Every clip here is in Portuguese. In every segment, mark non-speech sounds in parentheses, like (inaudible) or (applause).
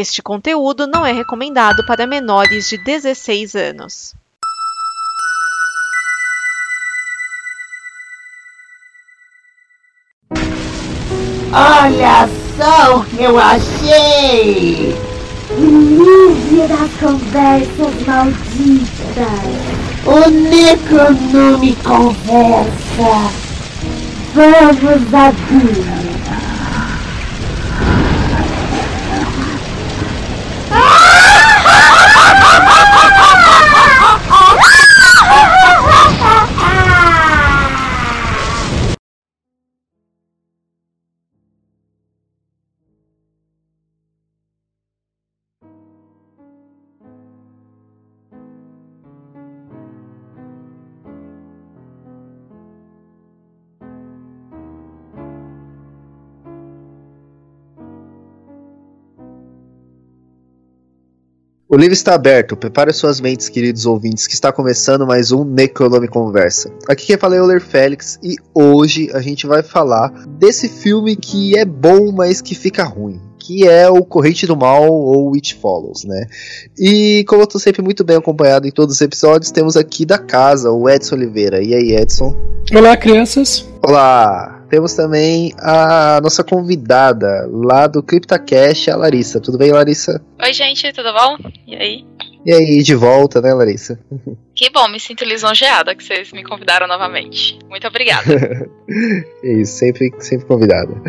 Este conteúdo não é recomendado para menores de 16 anos. Olha só o que eu achei! Livre das conversas malditas! O Necronome conversa! Vamos abrir! O livro está aberto, prepare suas mentes, queridos ouvintes, que está começando mais um Necronome Conversa. Aqui quem fala é o Ler Félix e hoje a gente vai falar desse filme que é bom, mas que fica ruim. Que é o Corrente do Mal ou It Follows, né? E como eu tô sempre muito bem acompanhado em todos os episódios, temos aqui da casa o Edson Oliveira. E aí, Edson? Olá, crianças. Olá! Temos também a nossa convidada lá do CryptaCast, a Larissa. Tudo bem, Larissa? Oi, gente, tudo bom? E aí? E aí, de volta, né, Larissa? (laughs) Que bom, me sinto lisonjeada que vocês me convidaram novamente. Muito obrigada. (laughs) Isso, sempre, sempre convidado.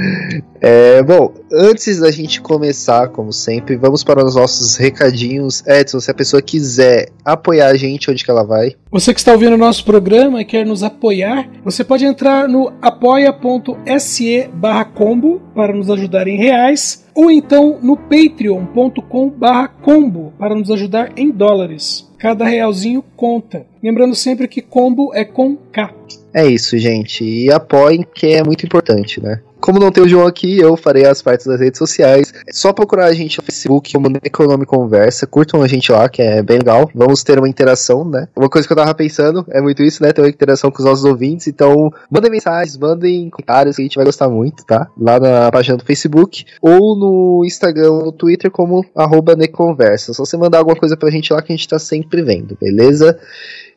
É, bom, antes da gente começar, como sempre, vamos para os nossos recadinhos. Edson, se a pessoa quiser apoiar a gente, onde que ela vai? Você que está ouvindo o nosso programa e quer nos apoiar, você pode entrar no apoia.se barra combo para nos ajudar em reais, ou então no patreon.com barra combo para nos ajudar em dólares. Cada realzinho conta. Lembrando sempre que combo é com K. É isso, gente. E apoiem, que é muito importante, né? Como não tem o João aqui, eu farei as partes das redes sociais. É só procurar a gente no Facebook como Necronome Conversa. Curtam a gente lá, que é bem legal. Vamos ter uma interação, né? Uma coisa que eu tava pensando é muito isso, né? Ter uma interação com os nossos ouvintes. Então, mandem mensagens, mandem comentários que a gente vai gostar muito, tá? Lá na página do Facebook. Ou no Instagram no Twitter como Neconversa. Só você mandar alguma coisa pra gente lá que a gente tá sempre vendo, beleza?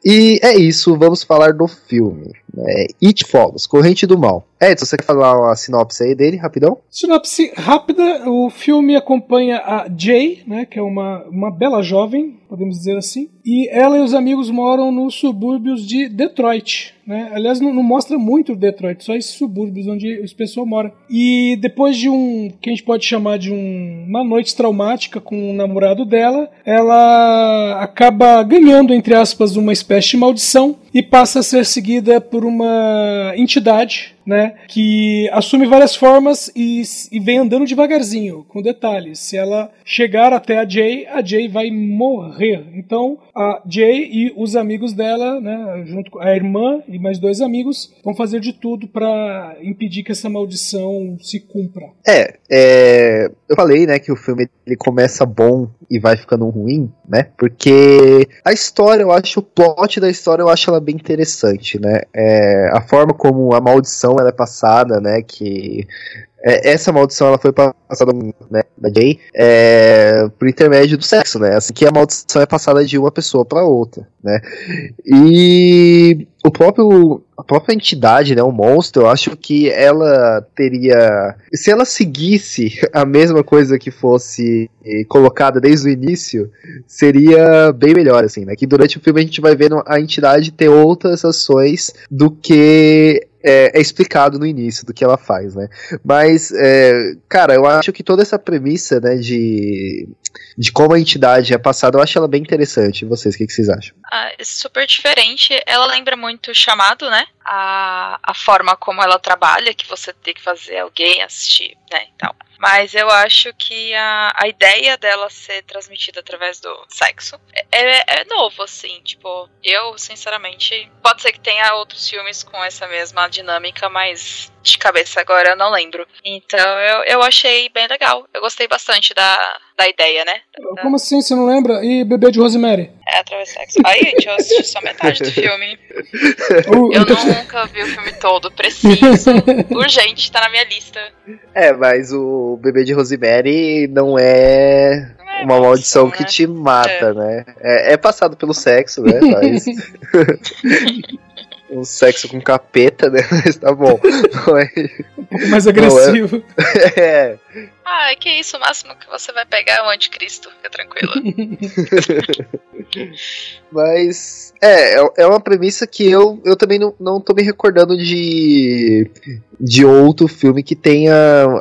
E é isso, vamos falar do filme. É, It Follows, Corrente do Mal. Edson, você quer falar uma sinopse aí dele, rapidão? Sinopse rápida: o filme acompanha a Jay, né, que é uma, uma bela jovem, podemos dizer assim, e ela e os amigos moram nos subúrbios de Detroit. Né? Aliás, não, não mostra muito Detroit, só esses subúrbios onde os pessoal mora. E depois de um, que a gente pode chamar de um, uma noite traumática com o namorado dela, ela acaba ganhando, entre aspas, uma espécie de maldição e passa a ser seguida por uma entidade né, que assume várias formas e, e, vem andando devagarzinho, com detalhes. Se ela chegar até a Jay, a Jay vai morrer. Então, a Jay e os amigos dela, né, junto com a irmã e mais dois amigos, vão fazer de tudo para impedir que essa maldição se cumpra. É, é, eu falei, né, que o filme ele começa bom e vai ficando ruim, né? Porque a história, eu acho, o plot da história, eu acho ela bem interessante, né? É, a forma como a maldição ela é passada, né? Que é, essa maldição ela foi passada né, da Jay é, por intermédio do sexo, né? Assim que a maldição é passada de uma pessoa para outra, né? E o próprio a própria entidade, né, o monstro, eu acho que ela teria, se ela seguisse (laughs) a mesma coisa que fosse colocada desde o início, seria bem melhor, assim, né? Que durante o filme a gente vai vendo a entidade ter outras ações do que é, é, explicado no início do que ela faz, né? Mas, é, cara, eu acho que toda essa premissa, né, de, de como a entidade é passada, eu acho ela bem interessante. E vocês, o que, que vocês acham? Ah, super diferente. Ela lembra muito o chamado, né? A, a forma como ela trabalha, que você tem que fazer alguém assistir, né? Então. Mas eu acho que a, a ideia dela ser transmitida através do sexo é, é novo, assim. Tipo, eu, sinceramente, pode ser que tenha outros filmes com essa mesma dinâmica, mas de cabeça agora eu não lembro. Então eu, eu achei bem legal. Eu gostei bastante da, da ideia, né? Como assim, você não lembra? E Bebê de Rosemary? É, através do sexo. Aí, gente, eu assisti só metade do (laughs) filme. O- Eu então- nunca vi o filme todo. Preciso. (laughs) Urgente, tá na minha lista. É, mas o bebê de Rosemary não é é uma maldição né? que te mata, né? É, é passado pelo sexo, né? Mas. (laughs) um sexo com capeta, né? (laughs) Mas tá bom. Não é. um pouco mais agressivo. é. Ai, (laughs) que isso, o máximo que você vai pegar é o anticristo. Fica tranquila. (laughs) Mas é, é- é uma premissa que eu, eu também não, não tô me recordando de, de outro filme que tenha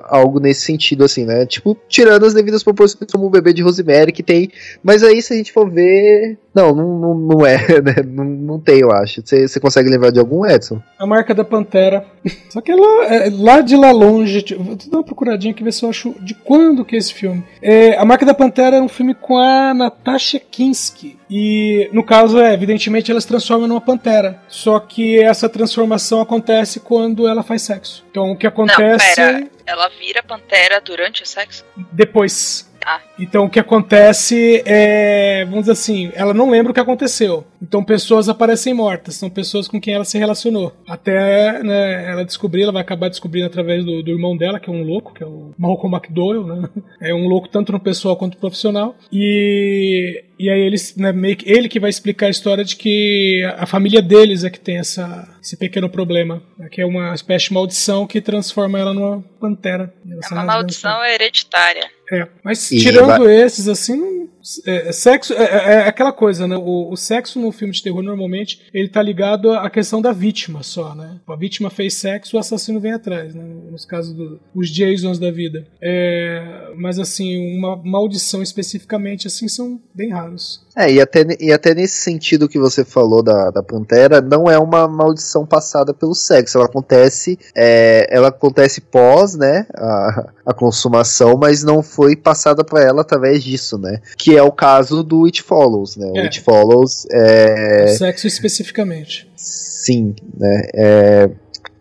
algo nesse sentido, assim, né? Tipo, tirando as devidas proporções como o bebê de Rosemary, que tem. Mas aí, se a gente for ver. Não, não, não, não é, (laughs) né? Não, não tem, eu acho. Você consegue lembrar de algum, Edson? A marca da Pantera. Só que ela, é, lá de lá longe. tipo, Vou dar uma procuradinha aqui ver se eu acho de quando que é esse filme. É, a marca da Pantera era um filme com a Natasha Kinski. E no caso, é, evidentemente, ela se transforma numa pantera. Só que essa transformação acontece quando ela faz sexo. Então o que acontece. pera. Ela vira pantera durante o sexo? depois. Ah. Então o que acontece é, vamos dizer assim, ela não lembra o que aconteceu. Então pessoas aparecem mortas, são pessoas com quem ela se relacionou. Até né, ela descobrir, ela vai acabar descobrindo através do, do irmão dela, que é um louco, que é o Malcolm McDowell, né? (laughs) É um louco tanto no pessoal quanto no profissional. E, e aí eles, né, meio que, ele que vai explicar a história de que a família deles é que tem essa, esse pequeno problema, né, que é uma espécie de maldição que transforma ela numa pantera. É uma maldição hereditária. é, mas E tirando esses, assim, é, é sexo é, é- é aquela coisa, né? O, o sexo no filme de terror, normalmente, ele tá ligado à questão da vítima só, né? A vítima fez sexo, o assassino vem atrás, né? Nos casos dos Jasons da vida. É, mas, assim, uma maldição especificamente, assim, são bem raros. É, e até, e até nesse sentido que você falou da, da Pantera, não é uma maldição passada pelo sexo. Ela acontece, é, ela acontece pós, né, a, a consumação, mas não foi passada pra ela através disso, né? Que é o caso do It Follows, né? O É. It Follows é. Sexo especificamente. Sim, né? É,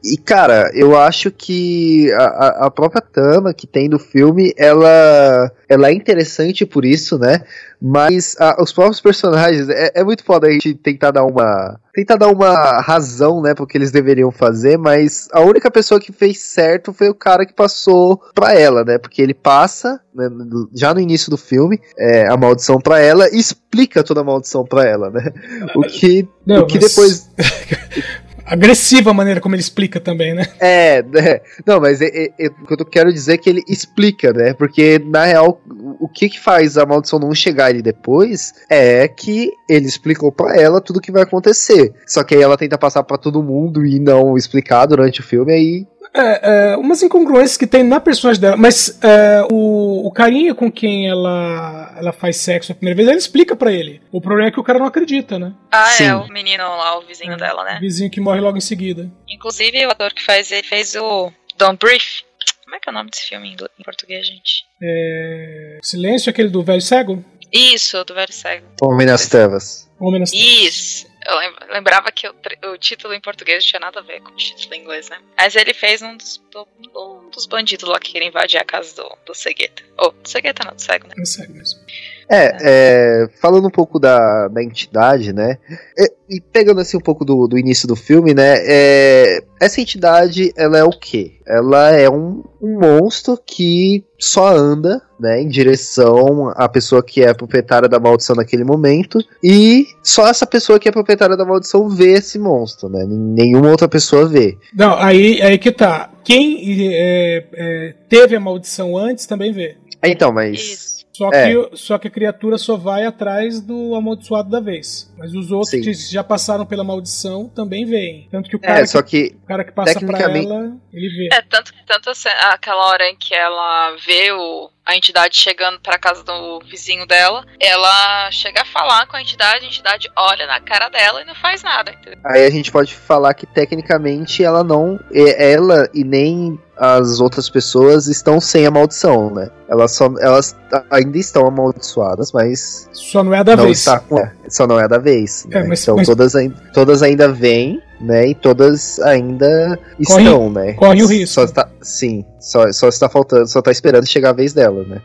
E, cara, eu acho que a, a- própria trama que tem do filme, ela, ela é interessante por isso, né? Mas a- os próprios personagens, é, é muito foda a gente tentar dar uma. Tentar dar uma razão, né, pro que eles deveriam fazer, mas a única pessoa que fez certo foi o cara que passou pra ela, né? Porque ele passa, né, já no início do filme, é, a maldição pra ela e explica toda a maldição pra ela, né? O que, Não, o que mas- depois. (laughs) Agressiva a maneira como ele explica também, né? É, né? Não, mas é- é- é- o que eu quero dizer é que ele explica, né? Porque, na real, o que que faz a maldição não chegar ali depois é que ele explicou pra ela tudo o que vai acontecer. Só que aí ela tenta passar pra todo mundo e não explicar durante o filme, aí. É, é, umas incongruências que tem na personagem dela, mas é, o, o carinha com quem ela, ela faz sexo a primeira vez, ela explica pra ele. O problema é que o cara não acredita, né? Ah, Sim. é o menino lá, o vizinho É, dela, O né? vizinho que morre logo em seguida. Inclusive, o ator que faz ele fez o Don't Brief. Como é que é o nome desse filme em português, gente? É, Silêncio, aquele do velho cego? Isso, do Velho Cego. Homem nas trevas. Homem nas Isso. Eu lem- lembrava que o, o título em português não tinha nada a ver com o título em inglês, né? Mas ele fez um dos, do- um dos bandidos lá que queria invadir a casa do, do Segueta. Oh, do Segueta não, do Cego, né? É cego mesmo. É, é, falando um pouco da, da entidade, né? é, e pegando assim um pouco do, do início do filme, né? é, essa entidade, ela é o quê? Ela é um, um monstro que só anda, né, em direção à pessoa que é a proprietária da maldição naquele momento, e só essa pessoa que é proprietária da maldição vê esse monstro, né? Nenhuma outra pessoa vê. Não, aí, aí que tá. Quem é, é, teve a maldição antes também vê. Então, mas Isso. Só, É. que, só que a criatura só vai atrás do amaldiçoado da vez. Mas os outros Sim. que já passaram pela maldição também veem. Tanto que o cara, é, só que que, o cara que passa pra tecnicamente- ela, ele vê. É, tanto, tanto a ce- aquela hora em que ela vê o, a entidade chegando pra casa do vizinho dela, ela chega a falar com a entidade, a entidade olha na cara dela e não faz nada. entendeu? Aí a gente pode falar que tecnicamente ela não. é- Ela e nem as outras pessoas estão sem a maldição, né? Elas, só, elas ainda estão amaldiçoadas, mas Só não é da não vez. está é, só não é da vez. É, né? mas- então mas- todas, todas ainda vêm, né? E todas ainda Corre- estão, né? corre o risco. Só está, sim, só, só está faltando, só está esperando chegar a vez dela, né?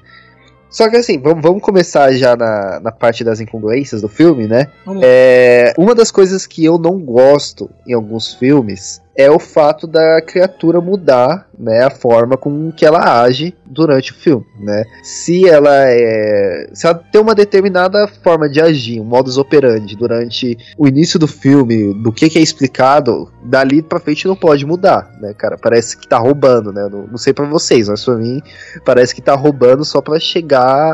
Só que assim, vamos, vamos começar já na, na parte das incongruências do filme, né? É, uma das coisas que eu não gosto em alguns filmes é o fato da criatura mudar, né, a forma com que ela age durante o filme, né? Se ela é, se ela tem uma determinada forma de agir, um modus operandi durante o início do filme, do que, que é explicado, dali pra frente não pode mudar, né, cara? Parece que tá roubando, né? Não, não sei pra vocês, mas pra mim parece que tá roubando só pra chegar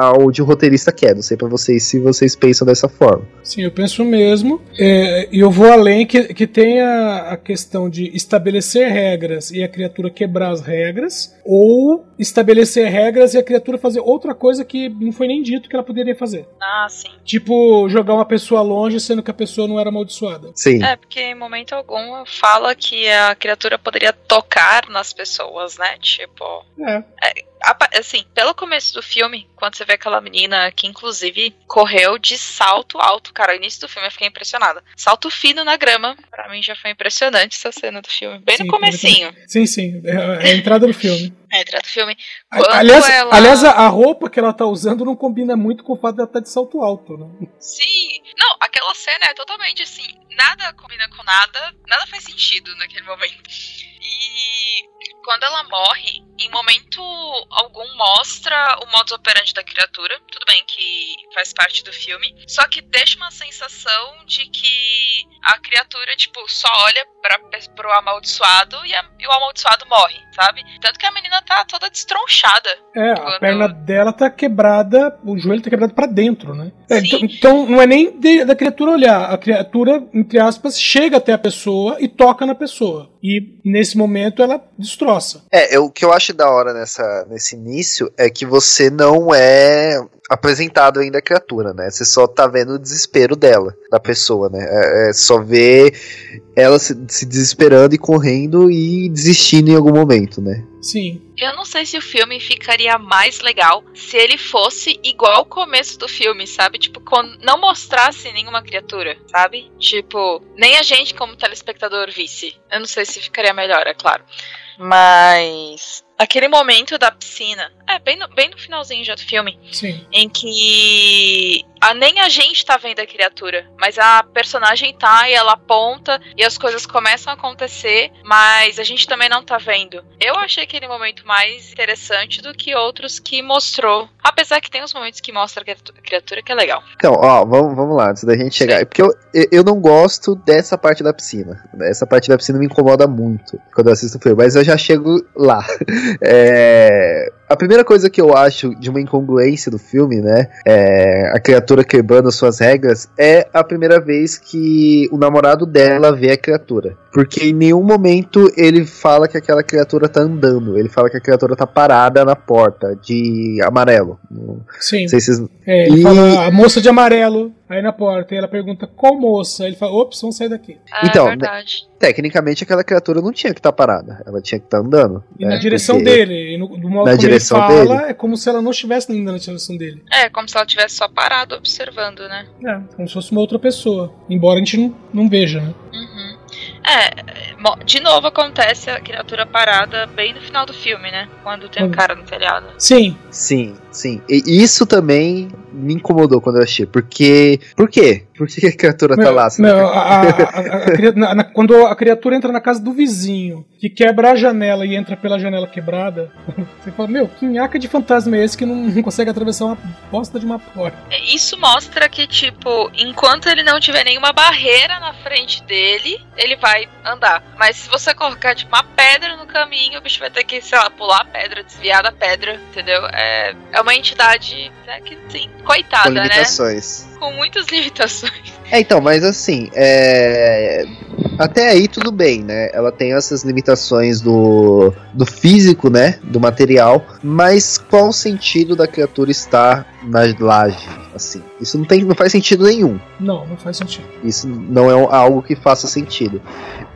aonde o roteirista quer. Não sei pra vocês se vocês pensam dessa forma. Sim, eu penso mesmo. É, E eu vou além que, que tem a, a questão de estabelecer regras e a criatura quebrar as regras, ou estabelecer regras e a criatura fazer outra coisa que não foi nem dito que ela poderia fazer. Ah, sim. Tipo, jogar uma pessoa longe sendo que a pessoa não era amaldiçoada. Sim. É, porque em momento algum fala que a criatura poderia tocar nas pessoas, né? Tipo. É. apa- Assim, pelo começo do filme, quando você vê aquela menina que inclusive correu de salto alto, cara, o início do filme eu fiquei impressionada. Salto fino na grama, pra mim já foi impressionante essa cena do filme, bem Sim, no comecinho. Sim, sim. É é a entrada do filme. (laughs) É, entra do filme. A- Quando aliás, ela- aliás, a a roupa que ela tá usando não combina muito com o fato de ela estar de salto alto, né? Sim. Não, aquela cena é totalmente assim, nada combina com nada, nada faz sentido naquele momento. Quando ela morre, em momento algum mostra o modus operandi da criatura. Tudo bem que faz parte do filme. Só que deixa uma sensação de que a criatura, tipo, só olha pra, pro amaldiçoado e, a- e o amaldiçoado morre, sabe? Tanto que a menina tá toda destronchada. É, a Quando- perna dela tá quebrada, o joelho tá quebrado pra dentro, né? É, então, então não é nem de- da criatura olhar, a criatura, entre aspas, chega até a pessoa e toca na pessoa. E nesse momento ela destroça. É, eu- o que eu acho da hora nessa, nesse início é que você não é apresentado ainda a criatura, né? Você só tá vendo o desespero dela, da pessoa, né? É, é só ver ela se, se desesperando e correndo e desistindo em algum momento, né? Sim. Eu não sei se o filme ficaria mais legal se ele fosse igual o começo do filme, sabe? Tipo, não mostrasse nenhuma criatura, sabe? Tipo, nem a gente como telespectador visse. Eu não sei se ficaria melhor, é claro. Mas aquele momento da piscina, é bem no, bem no finalzinho já do filme, Sim. em que a, nem a gente tá vendo a criatura, mas a personagem tá e ela aponta e as coisas começam a acontecer, mas a gente também não tá vendo. Eu achei aquele momento mais interessante do que outros que mostrou. Apesar que tem uns momentos que mostra a criatu- a criatura que é legal. Então, ó, vamos, vamos lá, antes da gente chegar. É Porque eu, eu- eu não gosto dessa parte da piscina. Essa parte da piscina me incomoda muito quando eu assisto o filme, mas eu já chego lá. (laughs) É, a primeira coisa que eu acho de uma incongruência do filme, né? É, a criatura quebrando as suas regras, é a primeira vez que o namorado dela vê a criatura. Porque em nenhum momento ele fala que aquela criatura tá andando. Ele fala que a criatura tá parada na porta, de amarelo. Não Sim. sei se vocês É, ele E- fala a moça de amarelo, aí na porta, e ela pergunta qual moça? Ele fala, ops, vamos sair daqui. É Então, verdade. Tecnicamente aquela criatura não tinha que estar parada, ela tinha que estar andando. E né? na direção Porque- dele, e no, do modo Na como direção ele fala, dele. é como se ela não estivesse ainda na direção dele. É, como se ela tivesse só parado observando, né? É, como se fosse uma outra pessoa. Embora a gente não, não veja, né? Uhum. É, de novo acontece a criatura parada bem no final do filme, né? Quando tem o Quando- cara no telhado. Sim, Sim, sim. E isso também me incomodou quando eu achei. Porque. Por quê? Por que a criatura tá Meu- lá? Assim? meu, a- a- a- a cria- na- na- quando a criatura entra na casa do vizinho, que quebra a janela e entra pela janela quebrada, (laughs) você fala, meu, que nhaca de fantasma é esse que não, não consegue atravessar uma bosta de uma porta? É, Isso mostra que, tipo, enquanto ele não tiver nenhuma barreira na frente dele, ele vai andar. Mas se você colocar, tipo, uma pedra no caminho, o bicho vai ter que, sei lá, pular a pedra, desviar da pedra, entendeu? É, é uma entidade, né, que, sim, Com coitada, né? Com muitas (laughs) limitações. É, então, mas assim, é... até aí tudo bem, né? Ela tem essas limitações do, do físico, né? Do material, mas qual o sentido da criatura estar na laje? Assim, isso não, tem, não faz sentido nenhum. Não, não faz sentido. Isso não é algo que faça sentido.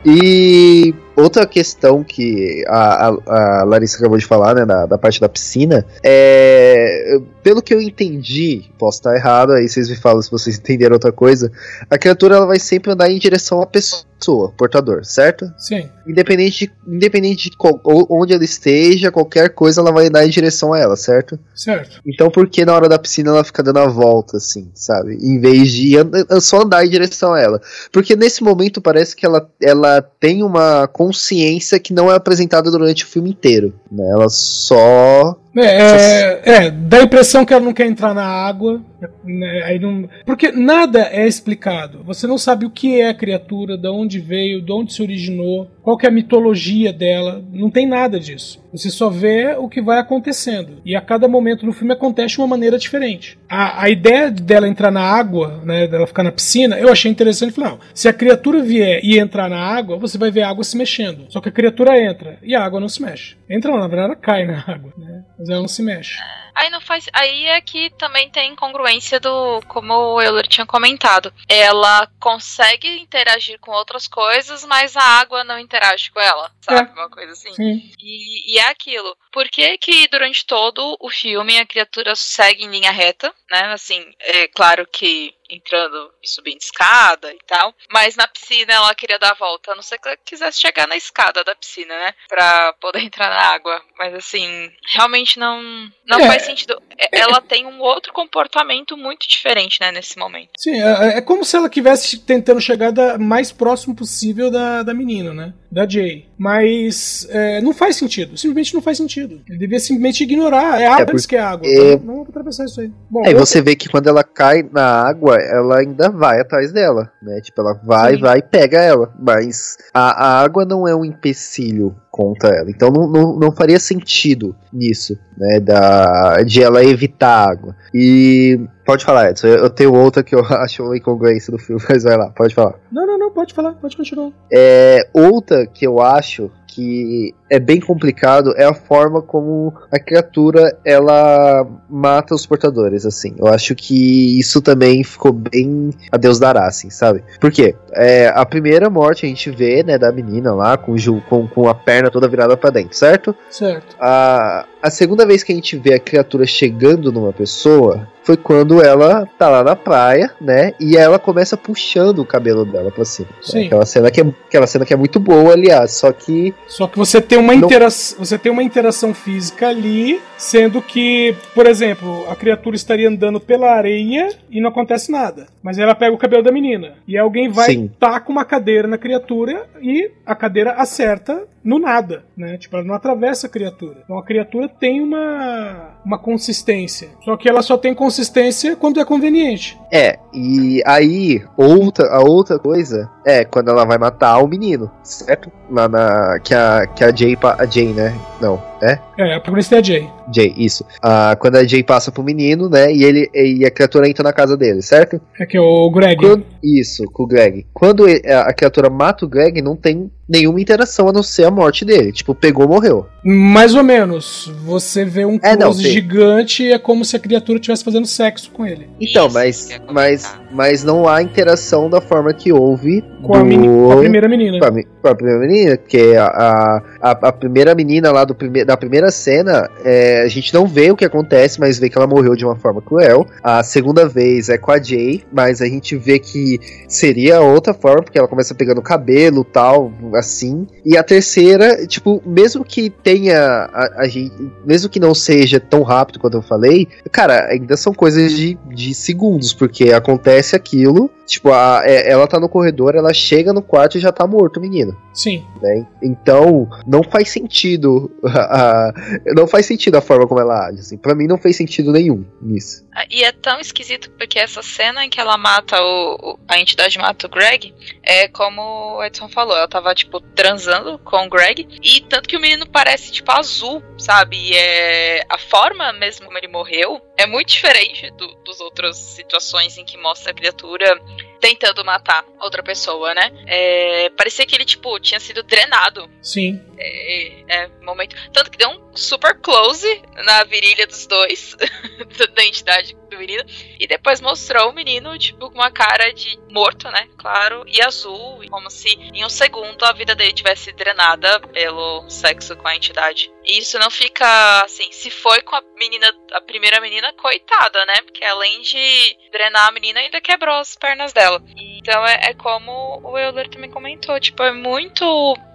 E outra questão que a, a- a Larissa acabou de falar, né, da, da parte da piscina, é. pelo que eu entendi, posso estar errado, aí vocês me falam se vocês entenderam outra coisa. A criatura ela vai sempre andar em direção à pessoa, portador, certo? Sim. Independente, de- independente de qual- onde ela esteja, qualquer coisa ela vai andar em direção a ela, certo? Certo. Então por que na hora da piscina ela fica dando a volta, assim, sabe? Em vez de and- só andar em direção a ela. Porque nesse momento parece que ela, ela tem uma consciência que não é apresentada durante o filme inteiro. Né? Ela só. É, é, é, dá a impressão que ela não quer entrar na água. né, aí não, porque nada é explicado. Você não sabe o que é a criatura, de onde veio, de onde se originou, qual que é a mitologia dela. Não tem nada disso. Você só vê o que vai acontecendo. E a cada momento no filme acontece de uma maneira diferente. A, a ideia dela entrar na água, né, dela ficar na piscina, eu achei interessante. Falei, não, se a criatura vier e entrar na água, você vai ver a água se mexendo. Só que a criatura entra e a água não se mexe. Entra não, na verdade ela cai na água, né? Mas ela não se mexe. Aí não faz. Aí é que também tem incongruência do. Como o Euler tinha comentado. Ela consegue interagir com outras coisas, mas a água não interage com ela. Sabe? Uma coisa assim. Sim. E, e é aquilo. Por que, que durante todo o filme a criatura segue em linha reta, né? Assim, é claro que entrando e subindo escada e tal. Mas na piscina ela queria dar a volta. A não ser que ela quisesse chegar na escada da piscina, né? Pra poder (laughs) entrar na água. Mas assim, realmente não, não É. faz sentido. É- Ela tem um outro comportamento muito diferente, né, nesse momento. Sim, é, é como se ela estivesse tentando chegar da, mais próximo possível da, da menina, né? Da Jay. Mas é, não faz sentido. Simplesmente não faz sentido. Ele devia simplesmente ignorar. É água, porque- diz que é água. é- Não vamos atravessar isso aí. Bom, Aí outra- você vê que quando ela cai na água, ela ainda vai atrás dela, né? Tipo, ela vai, Sim. vai e pega ela. Mas a, a água não é um empecilho contra ela. Então não, não, não faria sentido nisso, né? Da, de ela evitar a água. E. Pode falar, Edson. Eu, eu tenho outra que eu (laughs) acho uma incongruência do filme, mas vai lá, pode falar. Não, não, não, pode falar, pode continuar. É, outra que eu acho que é bem complicado é a forma como a criatura ela mata os portadores, assim. Eu acho que isso também ficou bem a Deus dará, assim, sabe? Por quê? É, a primeira morte a gente vê, né, da menina lá com, com, com a perna toda virada pra dentro, certo? Certo. A, a segunda vez que a gente vê a criatura chegando numa pessoa foi quando ela tá lá na praia, né? E ela começa puxando o cabelo dela pra cima. né? Sim. Aquela, cena que é, aquela cena que é muito boa, aliás. Só que. Só que você tem uma Não- interação, você tem uma interação física ali, sendo que, por exemplo, a criatura estaria andando pela areia e não acontece nada. Mas ela pega o cabelo da menina e alguém vai Sim. taca uma cadeira na criatura e a cadeira acerta no nada, né? Tipo, ela não atravessa a criatura. Então a criatura tem uma uma consistência. Só que ela só tem consistência quando é conveniente. É, e aí, outra, a outra coisa é quando ela vai matar o menino, certo? Lá na. Que a, que a Jay. A Jay, né? Não, é? É, a protagonista é a Jay. Jay, isso. Ah, quando a Jay passa pro menino, né? E, ele, e a criatura entra na casa dele, certo? É que é o Greg. Quando- isso, com o Greg. Quando a criatura mata o Greg, não tem nenhuma interação a não ser a morte dele. Tipo, pegou, morreu. Mais ou menos. Você vê um É, não, close gigante e é como se a criatura estivesse fazendo sexo com ele. Então, Isso, mas, que ia mas, mas não há interação da forma que houve Com, a, do- meni- com a primeira menina. com a, com a primeira menina, porque a, a, a- a primeira menina lá do prime, da primeira cena, é, a gente não vê o que acontece, mas vê que ela morreu de uma forma cruel. A segunda vez é com a Jay, mas a gente vê que seria outra forma, porque ela começa pegando cabelo tal, assim. E a terceira, tipo, mesmo que tenha a, a gente, mesmo que não seja tão rápido quanto eu falei, cara, ainda são coisas de, de segundos, porque acontece aquilo, tipo, a, é- ela tá no corredor, ela chega no quarto e já tá morto o menino Sim. né? Então, não faz sentido a, (laughs) a- não faz sentido a forma como ela age, assim. Pra mim não fez sentido nenhum nisso. E é tão esquisito porque essa cena em que ela mata o, o- a entidade mata o Greg é como o Edson falou, ela tava tipo transando com o Greg e tanto que o menino parece tipo azul, sabe? E é a forma mesmo como ele morreu é muito diferente do, dos outras situações em que mostra a criatura tentando matar outra pessoa, né? É, parecia que ele tipo tinha sido drenado Sim. é, é, momento. Tanto que deu um super close na virilha dos dois (laughs) da identidade do menino. E depois mostrou o menino, tipo, com uma cara de morto, né? Claro, e azul, como se em um segundo a vida dele tivesse drenada pelo sexo com a entidade. E isso não fica assim, se foi com a menina, a primeira menina, coitada, né? Porque além de drenar a menina, ainda quebrou as pernas dela. Então é, é como o Euler também comentou, tipo, é muito.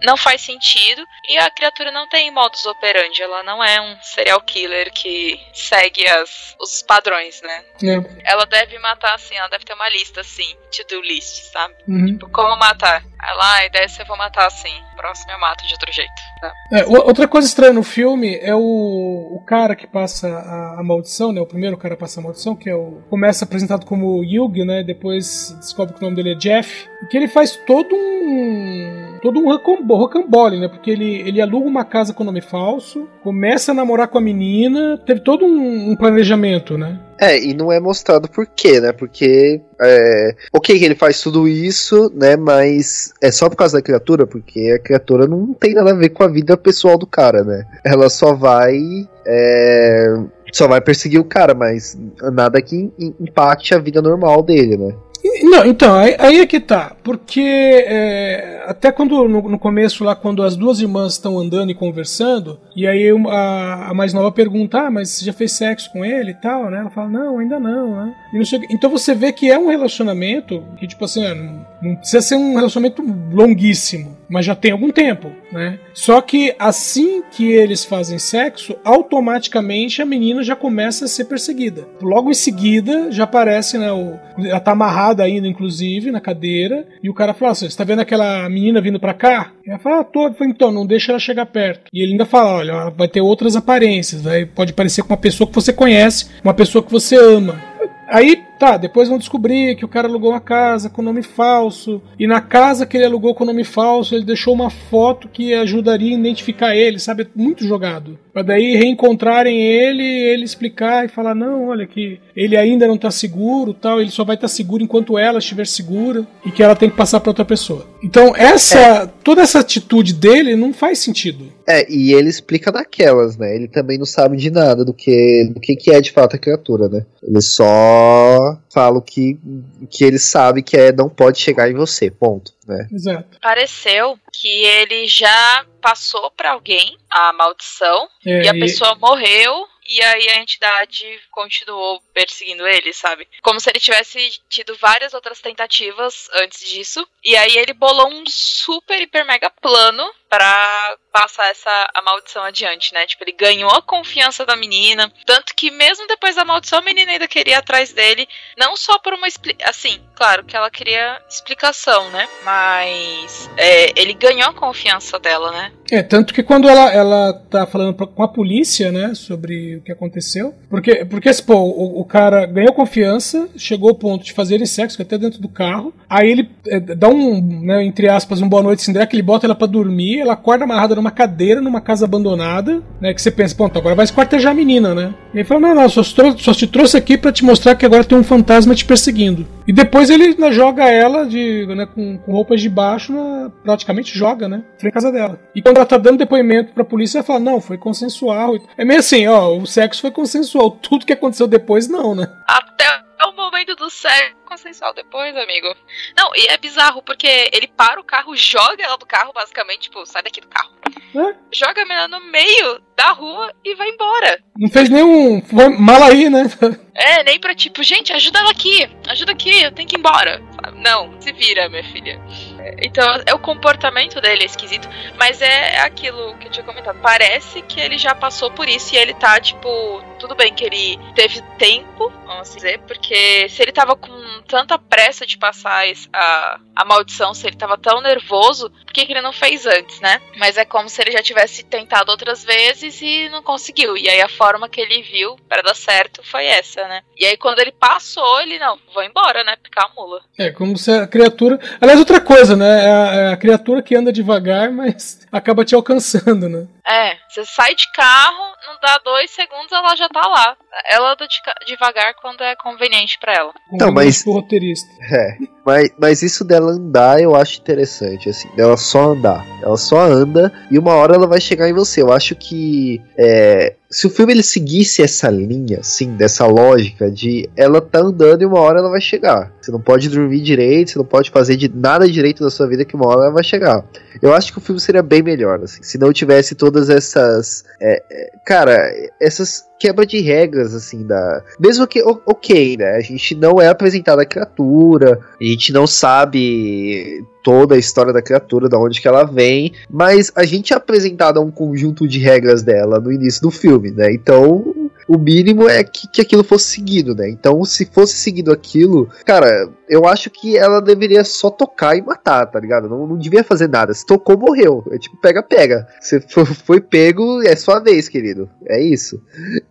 não faz sentido. E a criatura não tem modus operandi, ela não é um serial killer que segue as, os padrões, né? É. Ela deve matar assim, ela deve ter uma lista assim, to-do list, sabe? Uhum. Tipo, como matar? Aí lá, a ideia é se eu vou matar assim. Próximo eu mato de outro jeito. Tá? É, outra coisa estranha no filme é o, o cara que passa a, a maldição, né? O primeiro cara passa a maldição, que é o. Começa apresentado como Yugi, né? Depois descobre que o nome dele é Jeff. Que ele faz todo um. todo um rocambo- rocambole, né? Porque ele, ele aluga uma casa com nome falso, começa a namorar com a menina, teve todo um, um planejamento, né? É, e não é mostrado por quê, né? Porque. É, ok que ele faz tudo isso, né? Mas é só por causa da criatura, porque a criatura não tem nada a ver com a vida pessoal do cara, né? Ela só vai. é, só vai perseguir o cara, mas nada que impacte a vida normal dele, né? Não, então, aí, aí é que tá. Porque é, até quando no, no começo lá, quando as duas irmãs estão andando e conversando, e aí a, a mais nova pergunta, ah, mas você já fez sexo com ele e tal, né? Ela fala, não, ainda não, né? Não então você vê que é um relacionamento que, tipo assim, é, não precisa ser um relacionamento longuíssimo, mas já tem algum tempo, né? Só que assim que eles fazem sexo, automaticamente a menina já começa a ser perseguida. Logo em seguida já aparece, né? O, ela tá amarrada ainda, inclusive, na cadeira, e o cara fala você tá vendo aquela menina vindo pra cá? E ela fala, ah, tô. Falei, então, não deixa ela chegar perto. E ele ainda fala: olha, ela vai ter outras aparências, vai, pode parecer com uma pessoa que você conhece, uma pessoa que você ama. Aí, tá, depois vão descobrir que o cara alugou uma casa com nome falso. E na casa que ele alugou com nome falso, ele deixou uma foto que ajudaria a identificar ele, sabe? É Muito jogado. Pra daí reencontrarem ele, ele explicar e falar: não, olha, que ele ainda não tá seguro, tal, ele só vai estar seguro enquanto ela estiver segura e que ela tem que passar pra outra pessoa. Então, essa. toda essa atitude dele não faz sentido. É, e ele explica daquelas, né? Ele também não sabe de nada do que, do que, que é de fato a criatura, né? Ele só fala o que, que ele sabe que é não pode chegar em você, ponto, né? Exato. Pareceu que ele já passou pra alguém a maldição É, e a e- pessoa morreu e aí a entidade continuou perseguindo ele, sabe? Como se ele tivesse tido várias outras tentativas antes disso. E aí ele bolou um super, hiper, mega plano pra passar essa a maldição adiante, né? Tipo, ele ganhou a confiança da menina. Tanto que mesmo depois da maldição, a menina ainda queria ir atrás dele. Não só por uma explicação. Assim, claro que ela queria explicação, né? Mas é, ele ganhou a confiança dela, né? É, tanto que quando ela, ela tá falando com a polícia, né, sobre o que aconteceu, porque, porque pô, o, o cara ganhou confiança, chegou ao ponto de fazerem sexo, até dentro do carro, aí ele é, dá um, né, entre aspas, um boa noite que ele bota ela pra dormir, ela acorda amarrada numa cadeira, numa casa abandonada, né, que você pensa, pronto, agora vai esquartejar a menina, né, e ele fala, não, não, só, te trou- só te trouxe aqui pra te mostrar que agora tem um fantasma te perseguindo. E depois ele né, joga ela de, né, com, com roupas de baixo, praticamente joga, né? Frente à casa dela. E quando ela tá dando depoimento pra polícia, ela fala: não, foi consensual. É meio assim, ó, o sexo foi consensual. Tudo que aconteceu depois, não, né? Até momento do sexo consensual depois, amigo. Não, e é bizarro, porque ele para o carro, joga ela do carro, basicamente, tipo, sai daqui do carro. É. Joga a menina no meio da rua e vai embora. Não fez nenhum. Foi mal aí, né? É, nem pra tipo, gente, ajuda ela aqui, ajuda aqui, eu tenho que ir embora. Não, se vira, minha filha. É, Então, é o comportamento dele é esquisito, mas é aquilo que eu tinha comentado. Parece que ele já passou por isso e ele tá, tipo, tudo bem que ele teve tempo, vamos dizer, porque se ele tava com tanta pressa de passar a, a maldição, se ele tava tão nervoso, por que, que ele não fez antes, né? Mas é como se ele já tivesse tentado outras vezes e não conseguiu. E aí a forma que ele viu pra dar certo foi essa, né? E aí quando ele passou, ele, não, vou embora, né? Picar a mula. É, como se a criatura. Aliás, outra coisa, né? É a, é a criatura que anda devagar, mas (laughs) acaba te alcançando, né? É, você sai de carro, não dá dois segundos, ela já tá lá. Ela anda devagar quando é conveniente pra ela. Com Não, o mas- roteirista. É. Mas, mas isso dela andar eu acho interessante, assim, dela só andar. Ela só anda e uma hora ela vai chegar em você. Eu acho que é, se o filme ele seguisse essa linha, assim, dessa lógica de ela tá andando e uma hora ela vai chegar. Você não pode dormir direito, você não pode fazer de nada direito da sua vida que uma hora ela vai chegar. Eu acho que o filme seria bem melhor, assim, se não tivesse todas essas. É, é, cara, essas quebra de regras, assim, da. Mesmo que, ok, né? A gente não é apresentada a criatura, a gente não sabe toda a história da criatura, da onde que ela vem, mas a gente é apresentado a um conjunto de regras dela no início do filme, né? Então, o mínimo é que, que aquilo fosse seguido, né? Então, se fosse seguido aquilo, cara, eu acho que ela deveria só tocar e matar, tá ligado? Não, não devia fazer nada. Se tocou, morreu. É tipo, pega, pega. Você foi, pego, é sua vez, querido. É isso.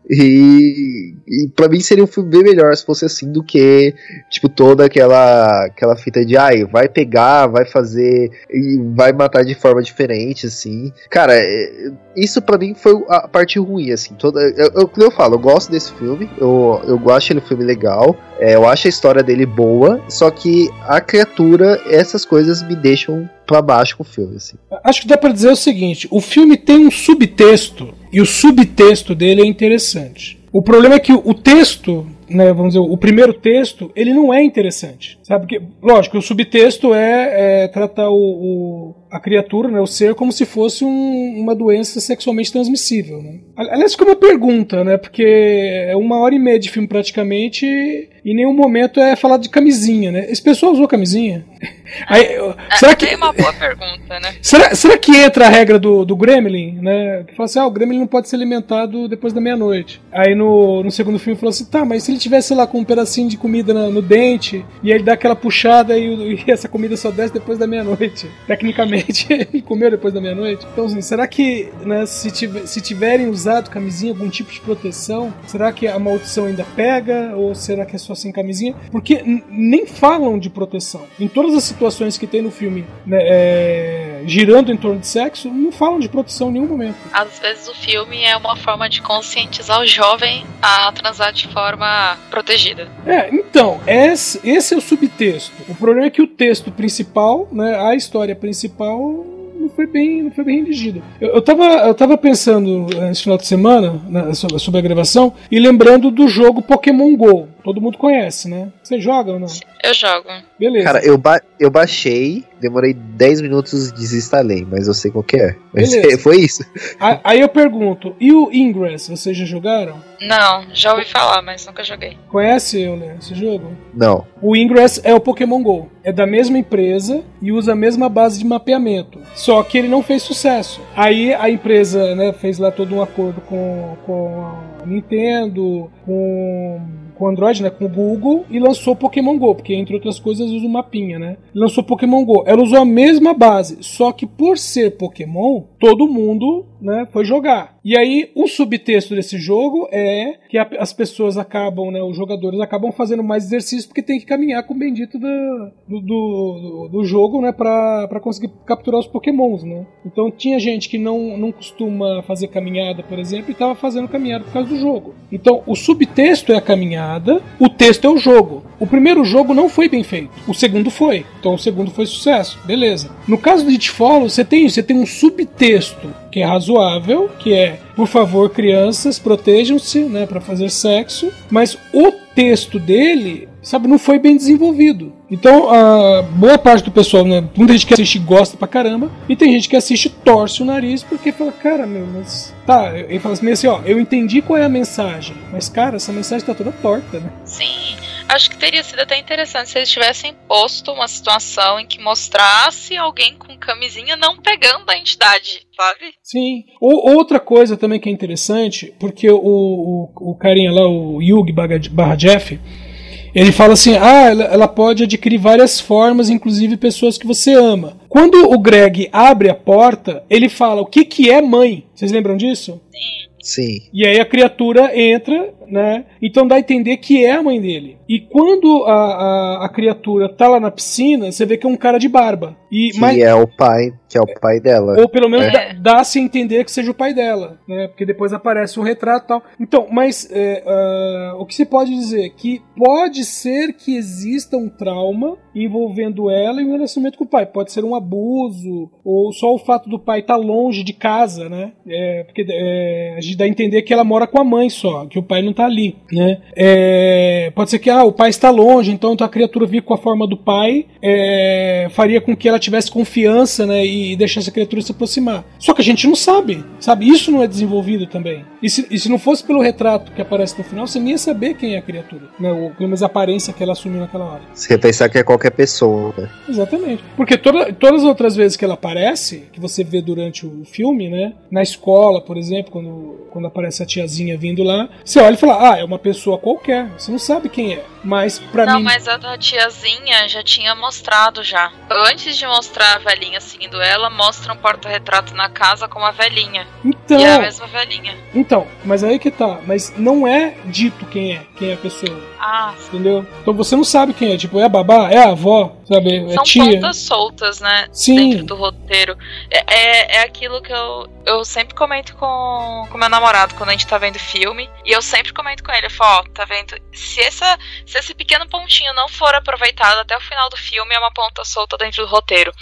E, e para mim seria um filme bem melhor se fosse assim do que, tipo, toda aquela, aquela fita de, ai, vai pegar, vai fazer e vai matar de forma diferente, assim. Cara, é, isso pra mim foi a parte ruim, assim. Toda, eu, eu, como eu falo, eu gosto desse filme, eu, eu acho ele um filme legal, é, eu acho a história dele boa, só que a criatura, essas coisas me deixam pra baixo com o filme, assim. Acho que dá pra dizer o seguinte: o filme tem um subtexto e o subtexto dele é interessante. O problema é que o texto, né, vamos dizer, o primeiro texto, ele não é interessante, sabe? Porque, lógico, o subtexto é, é tratar o, o- a criatura, né, o ser, como se fosse um- uma doença sexualmente transmissível. Né? Aliás, fica uma pergunta, né? Porque é uma hora e meia de filme praticamente e em nenhum momento é falado de camisinha, né? Esse pessoal usou camisinha? Aí, será que uma boa pergunta, né? Será, será que entra a regra do, do Gremlin, né? Que fala assim, ah, o Gremlin não pode ser alimentado depois da meia-noite. Aí no, no segundo filme falou assim, tá, mas se ele tivesse lá com um pedacinho de comida na- no dente, e ele dá aquela puxada e, (laughs) e essa comida só desce depois da meia-noite. Tecnicamente, (laughs) ele comeu depois da meia-noite. Então, assim, será que, né, se, tiver, se tiverem usado camisinha, algum tipo de proteção, será que a maldição ainda pega? Ou será que é só sem camisinha? Porque nem falam de proteção. Em todas as situações que tem no filme, né, é, girando em torno de sexo, não falam de proteção em nenhum momento. Às vezes o filme é uma forma de conscientizar o jovem a transar de forma protegida. É, então, esse, esse é o subtexto. O problema é que o texto principal, né, a história principal, não foi bem, não foi bem redigida. Eu, eu, tava, eu tava pensando eh, esse final de semana né, sobre, sobre a gravação e lembrando do jogo Pokémon GO. Todo mundo conhece, né? Você joga ou não? Eu jogo. Beleza. Cara, eu, ba eu baixei, demorei 10 minutos e desinstalei, mas eu sei qual que é. Mas Beleza. (laughs) foi isso. A- Aí eu pergunto, e o Ingress, vocês já jogaram? Não, já ouvi falar, mas nunca joguei. Conhece, Euler, esse jogo? Não. O Ingress é o Pokémon GO. É da mesma empresa e usa a mesma base de mapeamento. Só que ele não fez sucesso. Aí a empresa né, fez lá todo um acordo com, com a Nintendo, com, com Android, né, com o Google, e lançou Pokémon GO, porque entre outras coisas usa o mapinha, né? Lançou Pokémon GO. Ela usou a mesma base, só que por ser Pokémon, todo mundo né, foi jogar. E aí o subtexto desse jogo é que a- as pessoas acabam, né, os jogadores acabam fazendo mais exercício porque tem que caminhar com o bendito da- do, do, do jogo, né, pra, pra conseguir capturar os pokémons, né. Então tinha gente que não, não costuma fazer caminhada, por exemplo, e tava fazendo caminhada por causa do jogo. Então o subtexto é a caminhada, o texto é o jogo. O primeiro jogo não foi bem feito, o segundo foi. Então o segundo foi sucesso, beleza. No caso do It você tem você tem um subtexto que é razoável, que é, por favor, crianças, protejam-se, né, para fazer sexo, mas o texto dele, sabe, não foi bem desenvolvido. Então, a boa parte do pessoal, né, muita gente que assiste gosta pra caramba, e tem gente que assiste torce o nariz porque fala, cara, meu, mas tá, ele fala assim, assim, ó, eu entendi qual é a mensagem, mas cara, essa mensagem tá toda torta, né? Sim, acho que teria sido até interessante se eles tivessem posto uma situação em que mostrasse alguém com camisinha não pegando a entidade, sabe? Sim. Ou, outra coisa também que é interessante, porque o, o, o carinha lá, o Yugi barra Jeff, ele fala assim: ah, ela, ela pode adquirir várias formas, inclusive pessoas que você ama. Quando o Greg abre a porta, ele fala: o que, que é mãe? Vocês lembram disso? Sim. E aí a criatura entra, né? Então dá a entender que é a mãe dele. E quando a, a, a criatura tá lá na piscina, você vê que é um cara de barba. E, Que mas, é o pai, que é o pai dela. ou pelo menos É. dá- dá-se a entender que seja o pai dela, né? Porque depois aparece um retrato e tal. Então, mas é, ah, o que se pode dizer é que pode ser que exista um trauma envolvendo ela e o relacionamento com o pai. Pode ser um abuso, ou só o fato do pai estar longe de casa, né? É, porque é, a gente dá a entender que ela mora com a mãe só, que o pai não tá ali, né? É, pode ser que ah, o pai está longe, então a criatura vir com a forma do pai é, faria com que ela tivesse confiança, né? E deixasse a criatura se aproximar. Só que a gente não sabe, sabe? Isso não é desenvolvido também. E se, e se não fosse pelo retrato que aparece no final, você nem ia saber quem é a criatura, né? Ou pelo menos a aparência que ela assumiu naquela hora. Você ia pensar que é qualquer pessoa, né? Exatamente. Porque toda- todas as outras vezes que ela aparece, que você vê durante o filme, né? Na escola, por exemplo, quando, quando aparece a tiazinha vindo lá, você olha e fala, ah, é uma pessoa qualquer. Você não sabe quem é. Mas pra Não, mim. mas a da tiazinha já tinha mostrado já. Antes de mostrar a velhinha seguindo ela, mostra um porta-retrato na casa com a velhinha. Então, E é a mesma velhinha. então, mas aí que tá. Mas não é dito quem é, quem é a pessoa. Ah, Entendeu? Então você não sabe quem é. Tipo, é a babá? É a avó? Sabe? É são tia? pontas soltas, né? Sim. Dentro do roteiro. É, é, é aquilo que eu, eu sempre comento com, com meu namorado quando a gente tá vendo filme. E eu sempre comento com ele, eu falo, ó, tá vendo? Se, essa, se esse pequeno pontinho não for aproveitado até o final do filme, é uma ponta solta dentro do roteiro.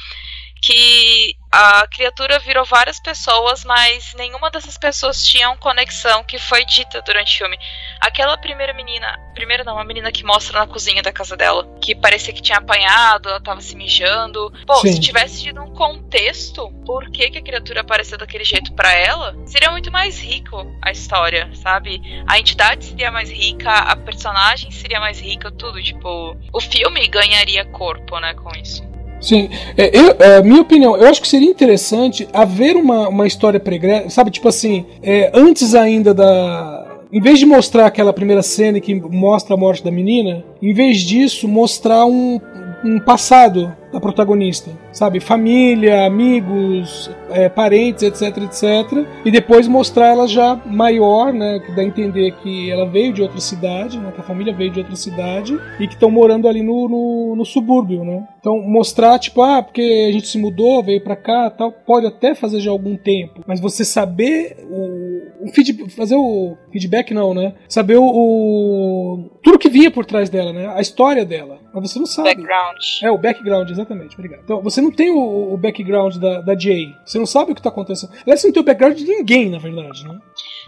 Que a criatura virou várias pessoas, mas nenhuma dessas pessoas tinham conexão que foi dita durante o filme. Aquela primeira menina, primeira não, a menina que mostra na cozinha da casa dela, que parecia que tinha apanhado, ela tava se mijando. Pô, Sim. se tivesse tido um contexto, por que, que a criatura apareceu daquele jeito pra ela, seria muito mais rico a história, sabe? A entidade seria mais rica, a personagem seria mais rica, tudo. Tipo, o filme ganharia corpo, né, com isso. Sim, é, eu, é, minha opinião, eu acho que seria interessante haver uma, uma história pregressa, sabe, tipo assim, é, antes ainda da. Em vez de mostrar aquela primeira cena que mostra a morte da menina, em vez disso, mostrar um, um passado da protagonista, sabe? Família, amigos, é, parentes, etc, etc. E depois mostrar ela já maior, né? Que dá a entender que ela veio de outra cidade, né? Que a família veio de outra cidade e que estão morando ali no, no, no subúrbio, né? Então mostrar, tipo, ah, porque a gente se mudou, veio pra cá tal, pode até fazer já algum tempo, mas você saber o, o fazer o feedback não, né? Saber o, o- tudo que vinha por trás dela, né? A história dela, mas você não sabe. Background. É, o background, exatamente, obrigado. Então, você não tem o, o background da, da Jay. Você não sabe o que tá acontecendo. Aliás, você não tem o background de ninguém, na verdade, né?